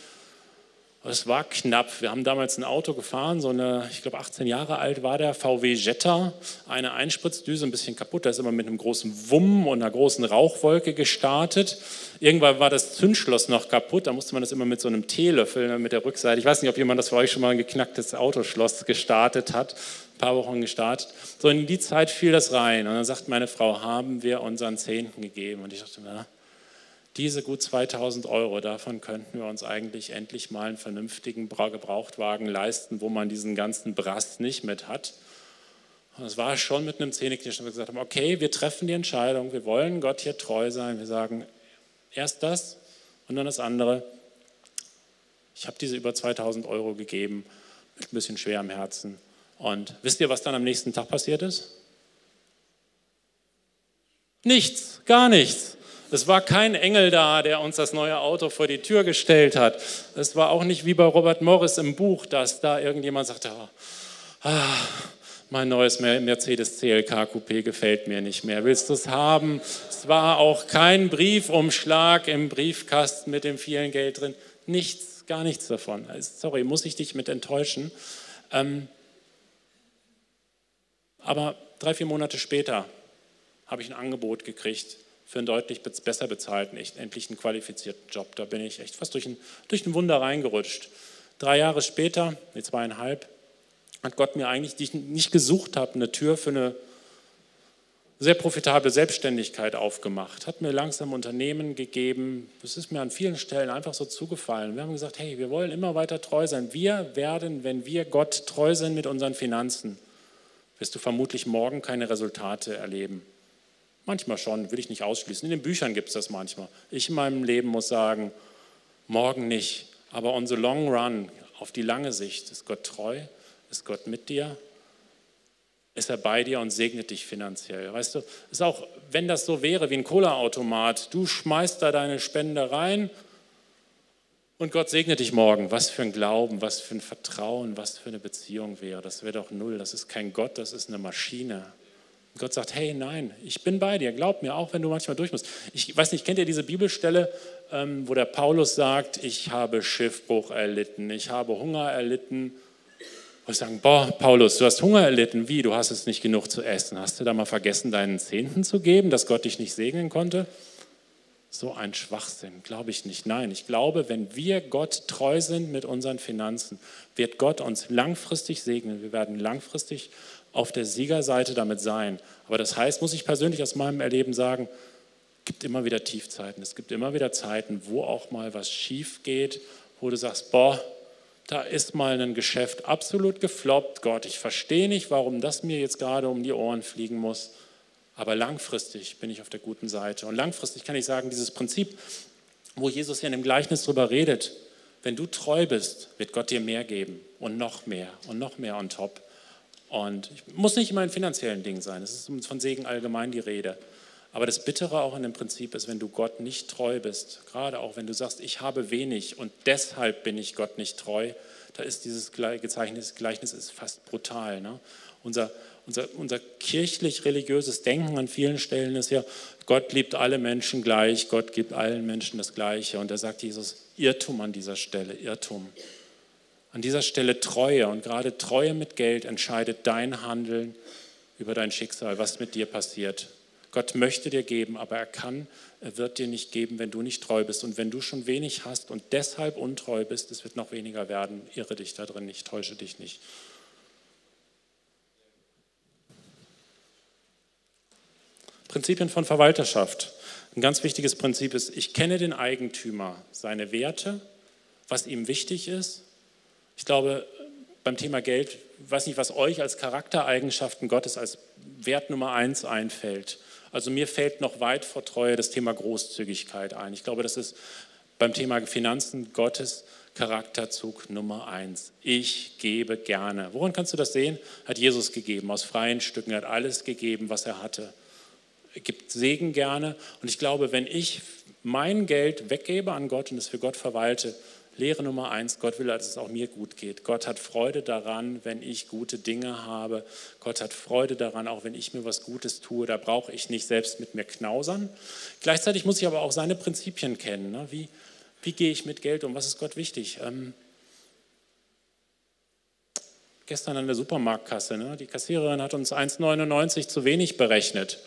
Es war knapp. Wir haben damals ein Auto gefahren, so eine, ich glaube 18 Jahre alt war der, VW Jetta, eine Einspritzdüse, ein bisschen kaputt. Da ist immer mit einem großen Wumm und einer großen Rauchwolke gestartet. Irgendwann war das Zündschloss noch kaputt, da musste man das immer mit so einem Teelöffel ne, mit der Rückseite. Ich weiß nicht, ob jemand das für euch schon mal ein geknacktes Autoschloss gestartet hat. Ein paar Wochen gestartet. So in die Zeit fiel das rein. Und dann sagt meine Frau, haben wir unseren Zehnten gegeben. Und ich dachte, na, diese gut 2000 Euro, davon könnten wir uns eigentlich endlich mal einen vernünftigen Gebrauchtwagen leisten, wo man diesen ganzen Brast nicht mit hat. Und es war schon mit einem Zähneknirschen, wo wir gesagt haben, okay, wir treffen die Entscheidung, wir wollen Gott hier treu sein. Wir sagen erst das und dann das andere. Ich habe diese über 2000 Euro gegeben, mit ein bisschen schwer am Herzen. Und wisst ihr, was dann am nächsten Tag passiert ist? Nichts, gar nichts. Es war kein Engel da, der uns das neue Auto vor die Tür gestellt hat. Es war auch nicht wie bei Robert Morris im Buch, dass da irgendjemand sagte, oh, ah, mein neues Mercedes CLK Coupé gefällt mir nicht mehr. Willst du es haben? Es war auch kein Briefumschlag im Briefkasten mit dem vielen Geld drin. Nichts, gar nichts davon. Sorry, muss ich dich mit enttäuschen. Ähm, aber drei, vier Monate später habe ich ein Angebot gekriegt für einen deutlich besser bezahlten, echt endlich einen qualifizierten Job. Da bin ich echt fast durch ein, durch ein Wunder reingerutscht. Drei Jahre später, nee, zweieinhalb, hat Gott mir eigentlich, die ich nicht gesucht habe, eine Tür für eine sehr profitable Selbstständigkeit aufgemacht, hat mir langsam Unternehmen gegeben. Das ist mir an vielen Stellen einfach so zugefallen. Wir haben gesagt, hey, wir wollen immer weiter treu sein. Wir werden, wenn wir Gott treu sind mit unseren Finanzen, wirst du vermutlich morgen keine Resultate erleben. Manchmal schon, will ich nicht ausschließen. In den Büchern gibt es das manchmal. Ich in meinem Leben muss sagen, morgen nicht. Aber on the long run, auf die lange Sicht, ist Gott treu, ist Gott mit dir, ist er bei dir und segnet dich finanziell. Weißt du, ist auch, wenn das so wäre wie ein Cola-Automat, du schmeißt da deine Spende rein und Gott segnet dich morgen. Was für ein Glauben, was für ein Vertrauen, was für eine Beziehung wäre. Das wäre doch null. Das ist kein Gott, das ist eine Maschine. Gott sagt, hey, nein, ich bin bei dir, glaub mir, auch wenn du manchmal durch musst. Ich weiß nicht, kennt ihr diese Bibelstelle, ähm, wo der Paulus sagt, ich habe Schiffbruch erlitten, ich habe Hunger erlitten. Und sagen, boah, Paulus, du hast Hunger erlitten, wie, du hast es nicht genug zu essen. Hast du da mal vergessen, deinen Zehnten zu geben, dass Gott dich nicht segnen konnte? So ein Schwachsinn, glaube ich nicht. Nein, ich glaube, wenn wir Gott treu sind mit unseren Finanzen, wird Gott uns langfristig segnen. Wir werden langfristig auf der Siegerseite damit sein. Aber das heißt, muss ich persönlich aus meinem Erleben sagen, es gibt immer wieder Tiefzeiten. Es gibt immer wieder Zeiten, wo auch mal was schief geht, wo du sagst, boah, da ist mal ein Geschäft absolut gefloppt. Gott, ich verstehe nicht, warum das mir jetzt gerade um die Ohren fliegen muss. Aber langfristig bin ich auf der guten Seite. Und langfristig kann ich sagen, dieses Prinzip, wo Jesus ja in dem Gleichnis darüber redet, wenn du treu bist, wird Gott dir mehr geben und noch mehr und noch mehr on top. Und muss nicht immer ein finanziellen Ding sein, es ist von Segen allgemein die Rede. Aber das Bittere auch in dem Prinzip ist, wenn du Gott nicht treu bist, gerade auch wenn du sagst, ich habe wenig und deshalb bin ich Gott nicht treu, da ist dieses Gleichnis, Gleichnis ist fast brutal. Ne? Unser, unser, unser kirchlich-religiöses Denken an vielen Stellen ist ja, Gott liebt alle Menschen gleich, Gott gibt allen Menschen das Gleiche. Und da sagt Jesus, Irrtum an dieser Stelle, Irrtum. An dieser Stelle Treue und gerade Treue mit Geld entscheidet dein Handeln über dein Schicksal, was mit dir passiert. Gott möchte dir geben, aber er kann, er wird dir nicht geben, wenn du nicht treu bist. Und wenn du schon wenig hast und deshalb untreu bist, es wird noch weniger werden. Irre dich da drin nicht, täusche dich nicht. Prinzipien von Verwalterschaft. Ein ganz wichtiges Prinzip ist, ich kenne den Eigentümer, seine Werte, was ihm wichtig ist. Ich glaube, beim Thema Geld, weiß nicht, was euch als Charaktereigenschaften Gottes als Wert Nummer eins einfällt. Also mir fällt noch weit vor Treue das Thema Großzügigkeit ein. Ich glaube, das ist beim Thema Finanzen Gottes Charakterzug Nummer eins. Ich gebe gerne. Woran kannst du das sehen? Hat Jesus gegeben, aus freien Stücken, hat alles gegeben, was er hatte. Er gibt Segen gerne. Und ich glaube, wenn ich mein Geld weggebe an Gott und es für Gott verwalte, Lehre Nummer eins, Gott will, dass es auch mir gut geht. Gott hat Freude daran, wenn ich gute Dinge habe. Gott hat Freude daran, auch wenn ich mir was Gutes tue. Da brauche ich nicht selbst mit mir knausern. Gleichzeitig muss ich aber auch seine Prinzipien kennen. Ne? Wie, wie gehe ich mit Geld um? Was ist Gott wichtig? Ähm, gestern an der Supermarktkasse, ne? die Kassiererin hat uns 1,99 zu wenig berechnet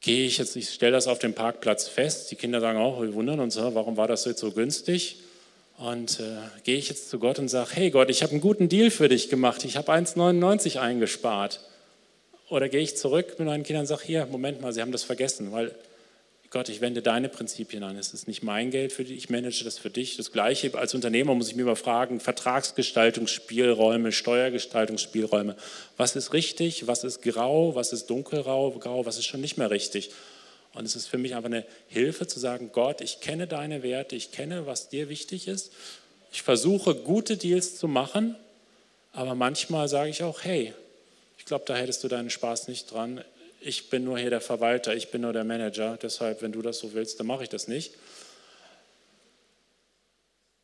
gehe ich jetzt, ich stelle das auf dem Parkplatz fest. Die Kinder sagen auch, wir wundern uns, warum war das jetzt so günstig? Und äh, gehe ich jetzt zu Gott und sage, hey Gott, ich habe einen guten Deal für dich gemacht, ich habe 1,99 eingespart. Oder gehe ich zurück mit meinen Kindern und sage, hier, Moment mal, Sie haben das vergessen, weil Gott, ich wende deine Prinzipien an. Es ist nicht mein Geld für dich, ich manage das für dich. Das Gleiche als Unternehmer muss ich mir immer fragen, Vertragsgestaltungsspielräume, Steuergestaltungsspielräume. Was ist richtig, was ist grau, was ist dunkelgrau, grau, was ist schon nicht mehr richtig? Und es ist für mich einfach eine Hilfe zu sagen, Gott, ich kenne deine Werte, ich kenne, was dir wichtig ist. Ich versuche, gute Deals zu machen, aber manchmal sage ich auch, hey, ich glaube, da hättest du deinen Spaß nicht dran ich bin nur hier der Verwalter, ich bin nur der Manager, deshalb, wenn du das so willst, dann mache ich das nicht.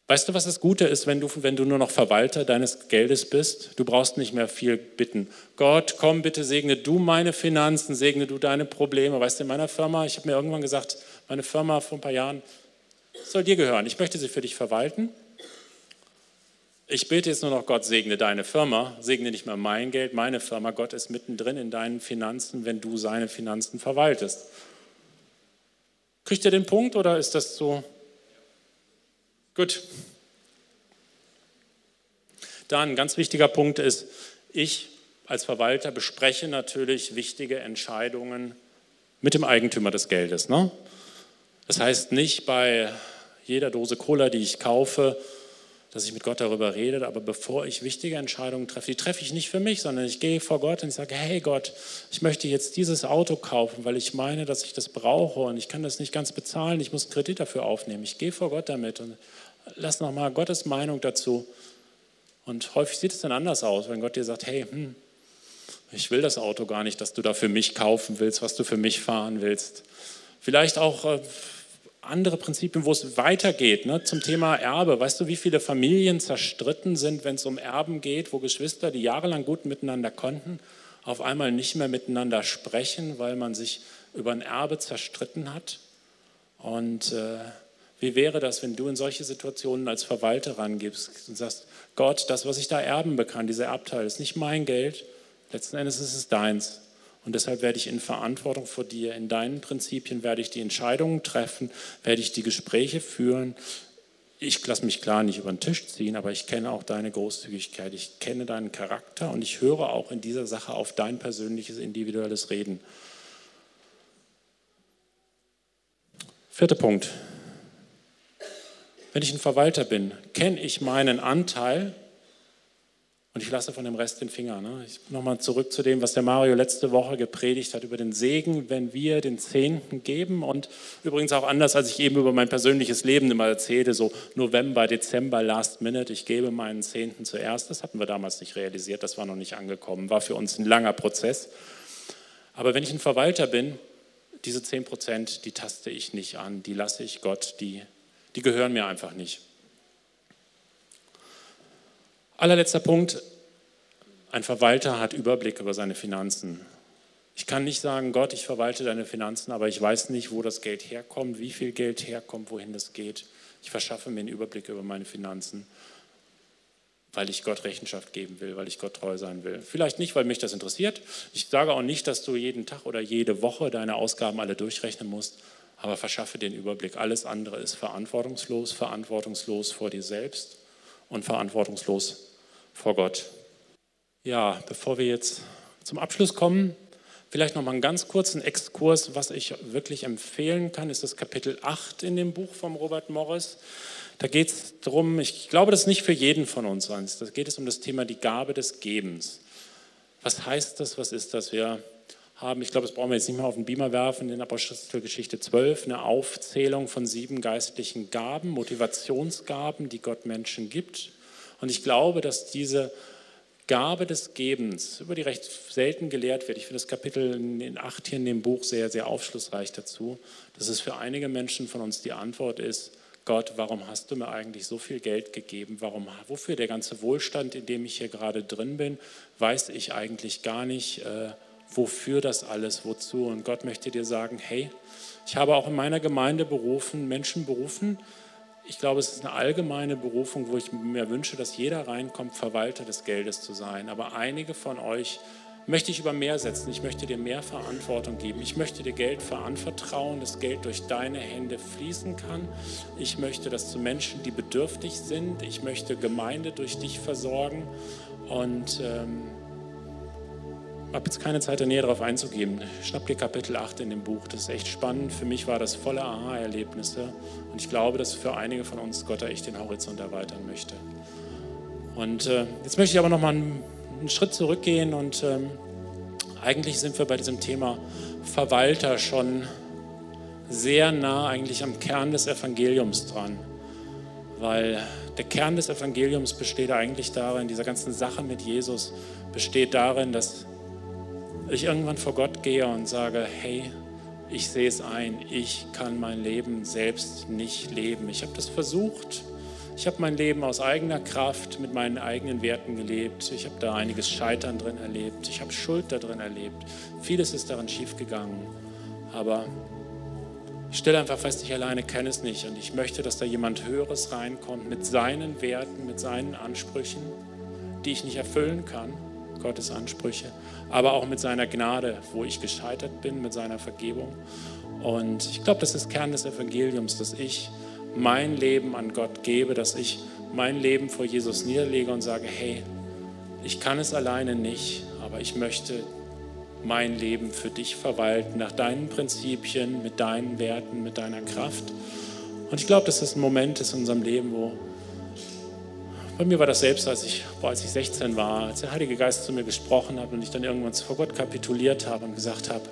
Weißt du, was das Gute ist, wenn du, wenn du nur noch Verwalter deines Geldes bist? Du brauchst nicht mehr viel bitten. Gott, komm bitte, segne du meine Finanzen, segne du deine Probleme. Weißt du, in meiner Firma, ich habe mir irgendwann gesagt, meine Firma vor ein paar Jahren soll dir gehören. Ich möchte sie für dich verwalten. Ich bete jetzt nur noch, Gott segne deine Firma, segne nicht mehr mein Geld, meine Firma. Gott ist mittendrin in deinen Finanzen, wenn du seine Finanzen verwaltest. Kriegt ihr den Punkt oder ist das so? Gut. Dann, ein ganz wichtiger Punkt ist, ich als Verwalter bespreche natürlich wichtige Entscheidungen mit dem Eigentümer des Geldes. Ne? Das heißt nicht bei jeder Dose Cola, die ich kaufe, dass ich mit Gott darüber rede, aber bevor ich wichtige Entscheidungen treffe, die treffe ich nicht für mich, sondern ich gehe vor Gott und ich sage, hey Gott, ich möchte jetzt dieses Auto kaufen, weil ich meine, dass ich das brauche und ich kann das nicht ganz bezahlen, ich muss einen Kredit dafür aufnehmen. Ich gehe vor Gott damit und lass nochmal Gottes Meinung dazu. Und häufig sieht es dann anders aus, wenn Gott dir sagt, hey, hm, ich will das Auto gar nicht, dass du da für mich kaufen willst, was du für mich fahren willst. Vielleicht auch äh, andere Prinzipien, wo es weitergeht, ne, zum Thema Erbe. Weißt du, wie viele Familien zerstritten sind, wenn es um Erben geht, wo Geschwister, die jahrelang gut miteinander konnten, auf einmal nicht mehr miteinander sprechen, weil man sich über ein Erbe zerstritten hat? Und äh, wie wäre das, wenn du in solche Situationen als Verwalter rangibst und sagst, Gott, das, was ich da erben bekam, dieser Erbteil, ist nicht mein Geld, letzten Endes ist es deins. Und deshalb werde ich in Verantwortung vor dir, in deinen Prinzipien werde ich die Entscheidungen treffen, werde ich die Gespräche führen. Ich lasse mich klar nicht über den Tisch ziehen, aber ich kenne auch deine Großzügigkeit, ich kenne deinen Charakter und ich höre auch in dieser Sache auf dein persönliches, individuelles Reden. Vierter Punkt. Wenn ich ein Verwalter bin, kenne ich meinen Anteil Und ich lasse von dem Rest den Finger. Ne? Ich nochmal zurück zu dem, was der Mario letzte Woche gepredigt hat über den Segen, wenn wir den Zehnten geben. Und übrigens auch anders, als ich eben über mein persönliches Leben immer erzählte, so November, Dezember, Last Minute, ich gebe meinen Zehnten zuerst. Das hatten wir damals nicht realisiert, das war noch nicht angekommen, war für uns ein langer Prozess. Aber wenn ich ein Verwalter bin, diese 10 Prozent, die taste ich nicht an, die lasse ich Gott, die, die gehören mir einfach nicht. Allerletzter Punkt. Ein Verwalter hat Überblick über seine Finanzen. Ich kann nicht sagen, Gott, ich verwalte deine Finanzen, aber ich weiß nicht, wo das Geld herkommt, wie viel Geld herkommt, wohin das geht. Ich verschaffe mir einen Überblick über meine Finanzen, weil ich Gott Rechenschaft geben will, weil ich Gott treu sein will. Vielleicht nicht, weil mich das interessiert. Ich sage auch nicht, dass du jeden Tag oder jede Woche deine Ausgaben alle durchrechnen musst, aber verschaffe den Überblick. Alles andere ist verantwortungslos, verantwortungslos vor dir selbst und verantwortungslos vor Gott. Ja, bevor wir jetzt zum Abschluss kommen, vielleicht noch mal einen ganz kurzen Exkurs, was ich wirklich empfehlen kann, ist das Kapitel 8 in dem Buch von Robert Morris. Da geht es darum, ich glaube, das ist nicht für jeden von uns eins, da geht es um das Thema die Gabe des Gebens. Was heißt das, was ist das? Wir haben, ich glaube, das brauchen wir jetzt nicht mehr auf den Beamer werfen, in Apostelgeschichte 12 eine Aufzählung von sieben geistlichen Gaben, Motivationsgaben, die Gott Menschen gibt. Und ich glaube, dass diese Gabe des Gebens, über die recht selten gelehrt wird, ich finde das Kapitel in 8 hier in dem Buch sehr, sehr aufschlussreich dazu, dass es für einige Menschen von uns die Antwort ist, Gott, warum hast du mir eigentlich so viel Geld gegeben? Warum, wofür der ganze Wohlstand, in dem ich hier gerade drin bin, weiß ich eigentlich gar nicht, äh, wofür das alles, wozu. Und Gott möchte dir sagen, hey, ich habe auch in meiner Gemeinde berufen, Menschen berufen, ich glaube, es ist eine allgemeine Berufung, wo ich mir wünsche, dass jeder reinkommt, Verwalter des Geldes zu sein. Aber einige von euch möchte ich über mehr setzen. Ich möchte dir mehr Verantwortung geben. Ich möchte dir Geld veranvertrauen, dass Geld durch deine Hände fließen kann. Ich möchte das zu Menschen, die bedürftig sind. Ich möchte Gemeinde durch dich versorgen. Und ähm, habe jetzt keine Zeit, da näher darauf einzugehen. Schnapp dir Kapitel 8 in dem Buch. Das ist echt spannend. Für mich war das voller Aha-Erlebnisse. Und ich glaube, dass für einige von uns Gott da echt den Horizont erweitern möchte. Und äh, jetzt möchte ich aber noch mal einen, einen Schritt zurückgehen. Und ähm, eigentlich sind wir bei diesem Thema Verwalter schon sehr nah eigentlich am Kern des Evangeliums dran. Weil der Kern des Evangeliums besteht eigentlich darin, dieser ganzen Sache mit Jesus besteht darin, dass ich irgendwann vor Gott gehe und sage, hey, ich sehe es ein, ich kann mein Leben selbst nicht leben. Ich habe das versucht. Ich habe mein Leben aus eigener Kraft mit meinen eigenen Werten gelebt. Ich habe da einiges Scheitern drin erlebt. Ich habe Schuld da drin erlebt. Vieles ist daran schiefgegangen. Aber ich stelle einfach fest, ich alleine kenne es nicht. Und ich möchte, dass da jemand Höheres reinkommt mit seinen Werten, mit seinen Ansprüchen, die ich nicht erfüllen kann. Gottes Ansprüche, aber auch mit seiner Gnade, wo ich gescheitert bin, mit seiner Vergebung. Und ich glaube, das ist Kern des Evangeliums, dass ich mein Leben an Gott gebe, dass ich mein Leben vor Jesus niederlege und sage, hey, ich kann es alleine nicht, aber ich möchte mein Leben für dich verwalten, nach deinen Prinzipien, mit deinen Werten, mit deiner Kraft. Und ich glaube, dass das ein Moment ist in unserem Leben, wo bei mir war das selbst, als ich, boah, als ich 16 war, als der Heilige Geist zu mir gesprochen hat und ich dann irgendwann vor Gott kapituliert habe und gesagt habe,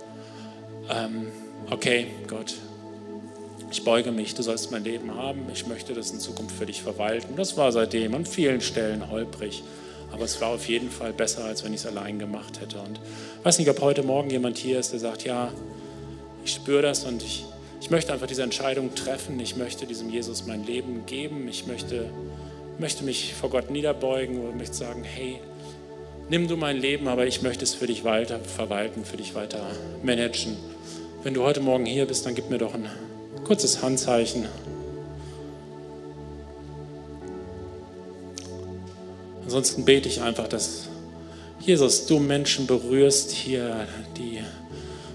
ähm, okay, Gott, ich beuge mich, du sollst mein Leben haben, ich möchte das in Zukunft für dich verwalten. Das war seitdem an vielen Stellen holprig, aber es war auf jeden Fall besser, als wenn ich es allein gemacht hätte. Und ich weiß nicht, ob heute Morgen jemand hier ist, der sagt, ja, ich spüre das und ich, ich möchte einfach diese Entscheidung treffen, ich möchte diesem Jesus mein Leben geben, ich möchte möchte mich vor Gott niederbeugen und möchte sagen, hey, nimm du mein Leben, aber ich möchte es für dich weiter verwalten, für dich weiter managen. Wenn du heute Morgen hier bist, dann gib mir doch ein kurzes Handzeichen. Ansonsten bete ich einfach, dass Jesus, du Menschen berührst hier, die,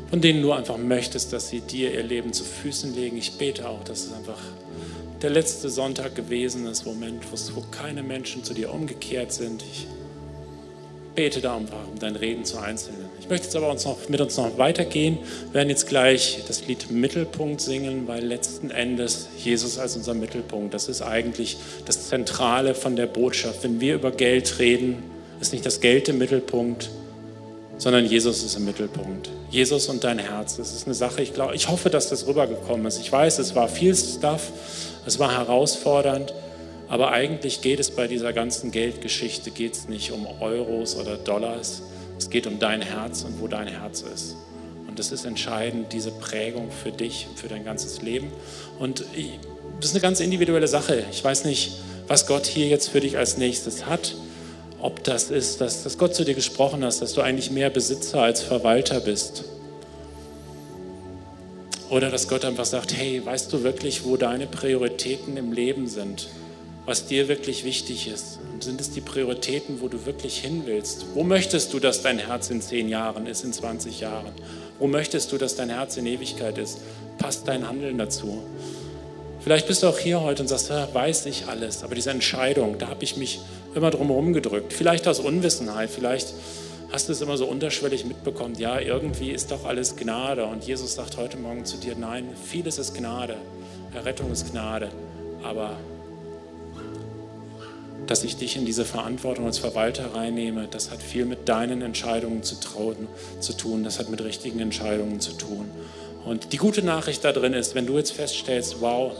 von denen du einfach möchtest, dass sie dir ihr Leben zu Füßen legen. Ich bete auch, dass es einfach der letzte Sonntag gewesen ist, Moment, wo keine Menschen zu dir umgekehrt sind. Ich bete da um dein Reden zu Einzelnen. Ich möchte jetzt aber uns noch, mit uns noch weitergehen. Wir werden jetzt gleich das Lied Mittelpunkt singen, weil letzten Endes Jesus als unser Mittelpunkt, das ist eigentlich das Zentrale von der Botschaft. Wenn wir über Geld reden, ist nicht das Geld im Mittelpunkt, sondern Jesus ist im Mittelpunkt. Jesus und dein Herz. Das ist eine Sache, ich, glaube, ich hoffe, dass das rübergekommen ist. Ich weiß, es war viel Stuff, es war herausfordernd, aber eigentlich geht es bei dieser ganzen Geldgeschichte geht es nicht um Euros oder Dollars. Es geht um dein Herz und wo dein Herz ist. Und das ist entscheidend, diese Prägung für dich, für dein ganzes Leben. Und das ist eine ganz individuelle Sache. Ich weiß nicht, was Gott hier jetzt für dich als nächstes hat ob das ist, dass, dass Gott zu dir gesprochen hat, dass du eigentlich mehr Besitzer als Verwalter bist. Oder dass Gott einfach sagt, hey, weißt du wirklich, wo deine Prioritäten im Leben sind? Was dir wirklich wichtig ist? Und sind es die Prioritäten, wo du wirklich hin willst? Wo möchtest du, dass dein Herz in zehn Jahren ist, in 20 Jahren? Wo möchtest du, dass dein Herz in Ewigkeit ist? Passt dein Handeln dazu? Vielleicht bist du auch hier heute und sagst, ja, weiß ich alles, aber diese Entscheidung, da habe ich mich immer drum herum gedrückt. Vielleicht aus Unwissenheit, vielleicht hast du es immer so unterschwellig mitbekommen, ja, irgendwie ist doch alles Gnade. Und Jesus sagt heute Morgen zu dir, nein, vieles ist Gnade, Errettung ist Gnade, aber dass ich dich in diese Verantwortung als Verwalter reinnehme, das hat viel mit deinen Entscheidungen zu, trauen, zu tun, das hat mit richtigen Entscheidungen zu tun. Und die gute Nachricht da drin ist, wenn du jetzt feststellst, wow,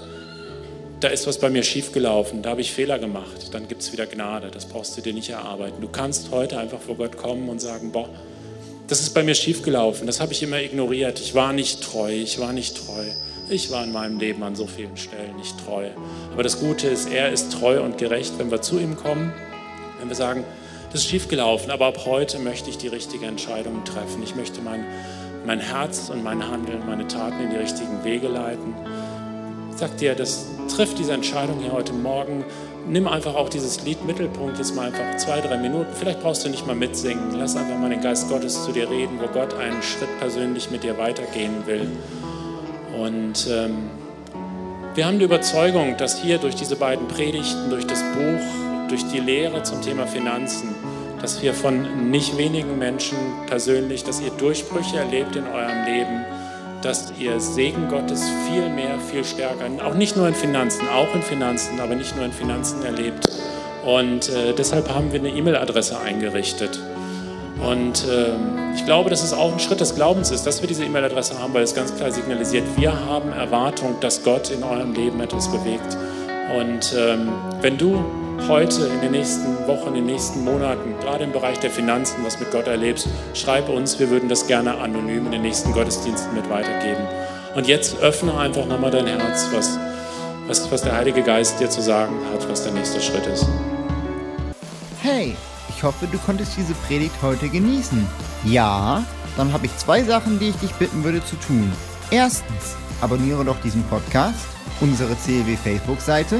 da ist was bei mir schiefgelaufen, da habe ich Fehler gemacht, dann gibt es wieder Gnade. Das brauchst du dir nicht erarbeiten. Du kannst heute einfach vor Gott kommen und sagen, boah, das ist bei mir schiefgelaufen, das habe ich immer ignoriert. Ich war nicht treu, ich war nicht treu. Ich war in meinem Leben an so vielen Stellen nicht treu. Aber das Gute ist, er ist treu und gerecht, wenn wir zu ihm kommen, wenn wir sagen, das ist schiefgelaufen, aber ab heute möchte ich die richtige Entscheidung treffen. Ich möchte mein, mein Herz und mein Handeln, meine Taten in die richtigen Wege leiten. Ich sag dir, das triff diese Entscheidung hier heute Morgen. Nimm einfach auch dieses Lied Mittelpunkt jetzt mal einfach zwei, drei Minuten. Vielleicht brauchst du nicht mal mitsingen. Lass einfach mal den Geist Gottes zu dir reden, wo Gott einen Schritt persönlich mit dir weitergehen will. Und ähm, wir haben die Überzeugung, dass hier durch diese beiden Predigten, durch das Buch, durch die Lehre zum Thema Finanzen, dass wir von nicht wenigen Menschen persönlich, dass ihr Durchbrüche erlebt in eurem Leben, dass ihr Segen Gottes viel mehr, viel stärker, auch nicht nur in Finanzen, auch in Finanzen, aber nicht nur in Finanzen erlebt. Und äh, deshalb haben wir eine E-Mail-Adresse eingerichtet. Und äh, ich glaube, dass es auch ein Schritt des Glaubens ist, dass wir diese E-Mail-Adresse haben, weil es ganz klar signalisiert, wir haben Erwartung, dass Gott in eurem Leben etwas bewegt. Und ähm, wenn du heute, in den nächsten Wochen, in den nächsten Monaten, gerade im Bereich der Finanzen, was mit Gott erlebst, schreib uns, wir würden das gerne anonym in den nächsten Gottesdiensten mit weitergeben. Und jetzt öffne einfach nochmal dein Herz, was, was, was der Heilige Geist dir zu sagen hat, was der nächste Schritt ist. Hey, ich hoffe, du konntest diese Predigt heute genießen. Ja, dann habe ich zwei Sachen, die ich dich bitten würde zu tun. Erstens, abonniere doch diesen Podcast, unsere CLW Facebook-Seite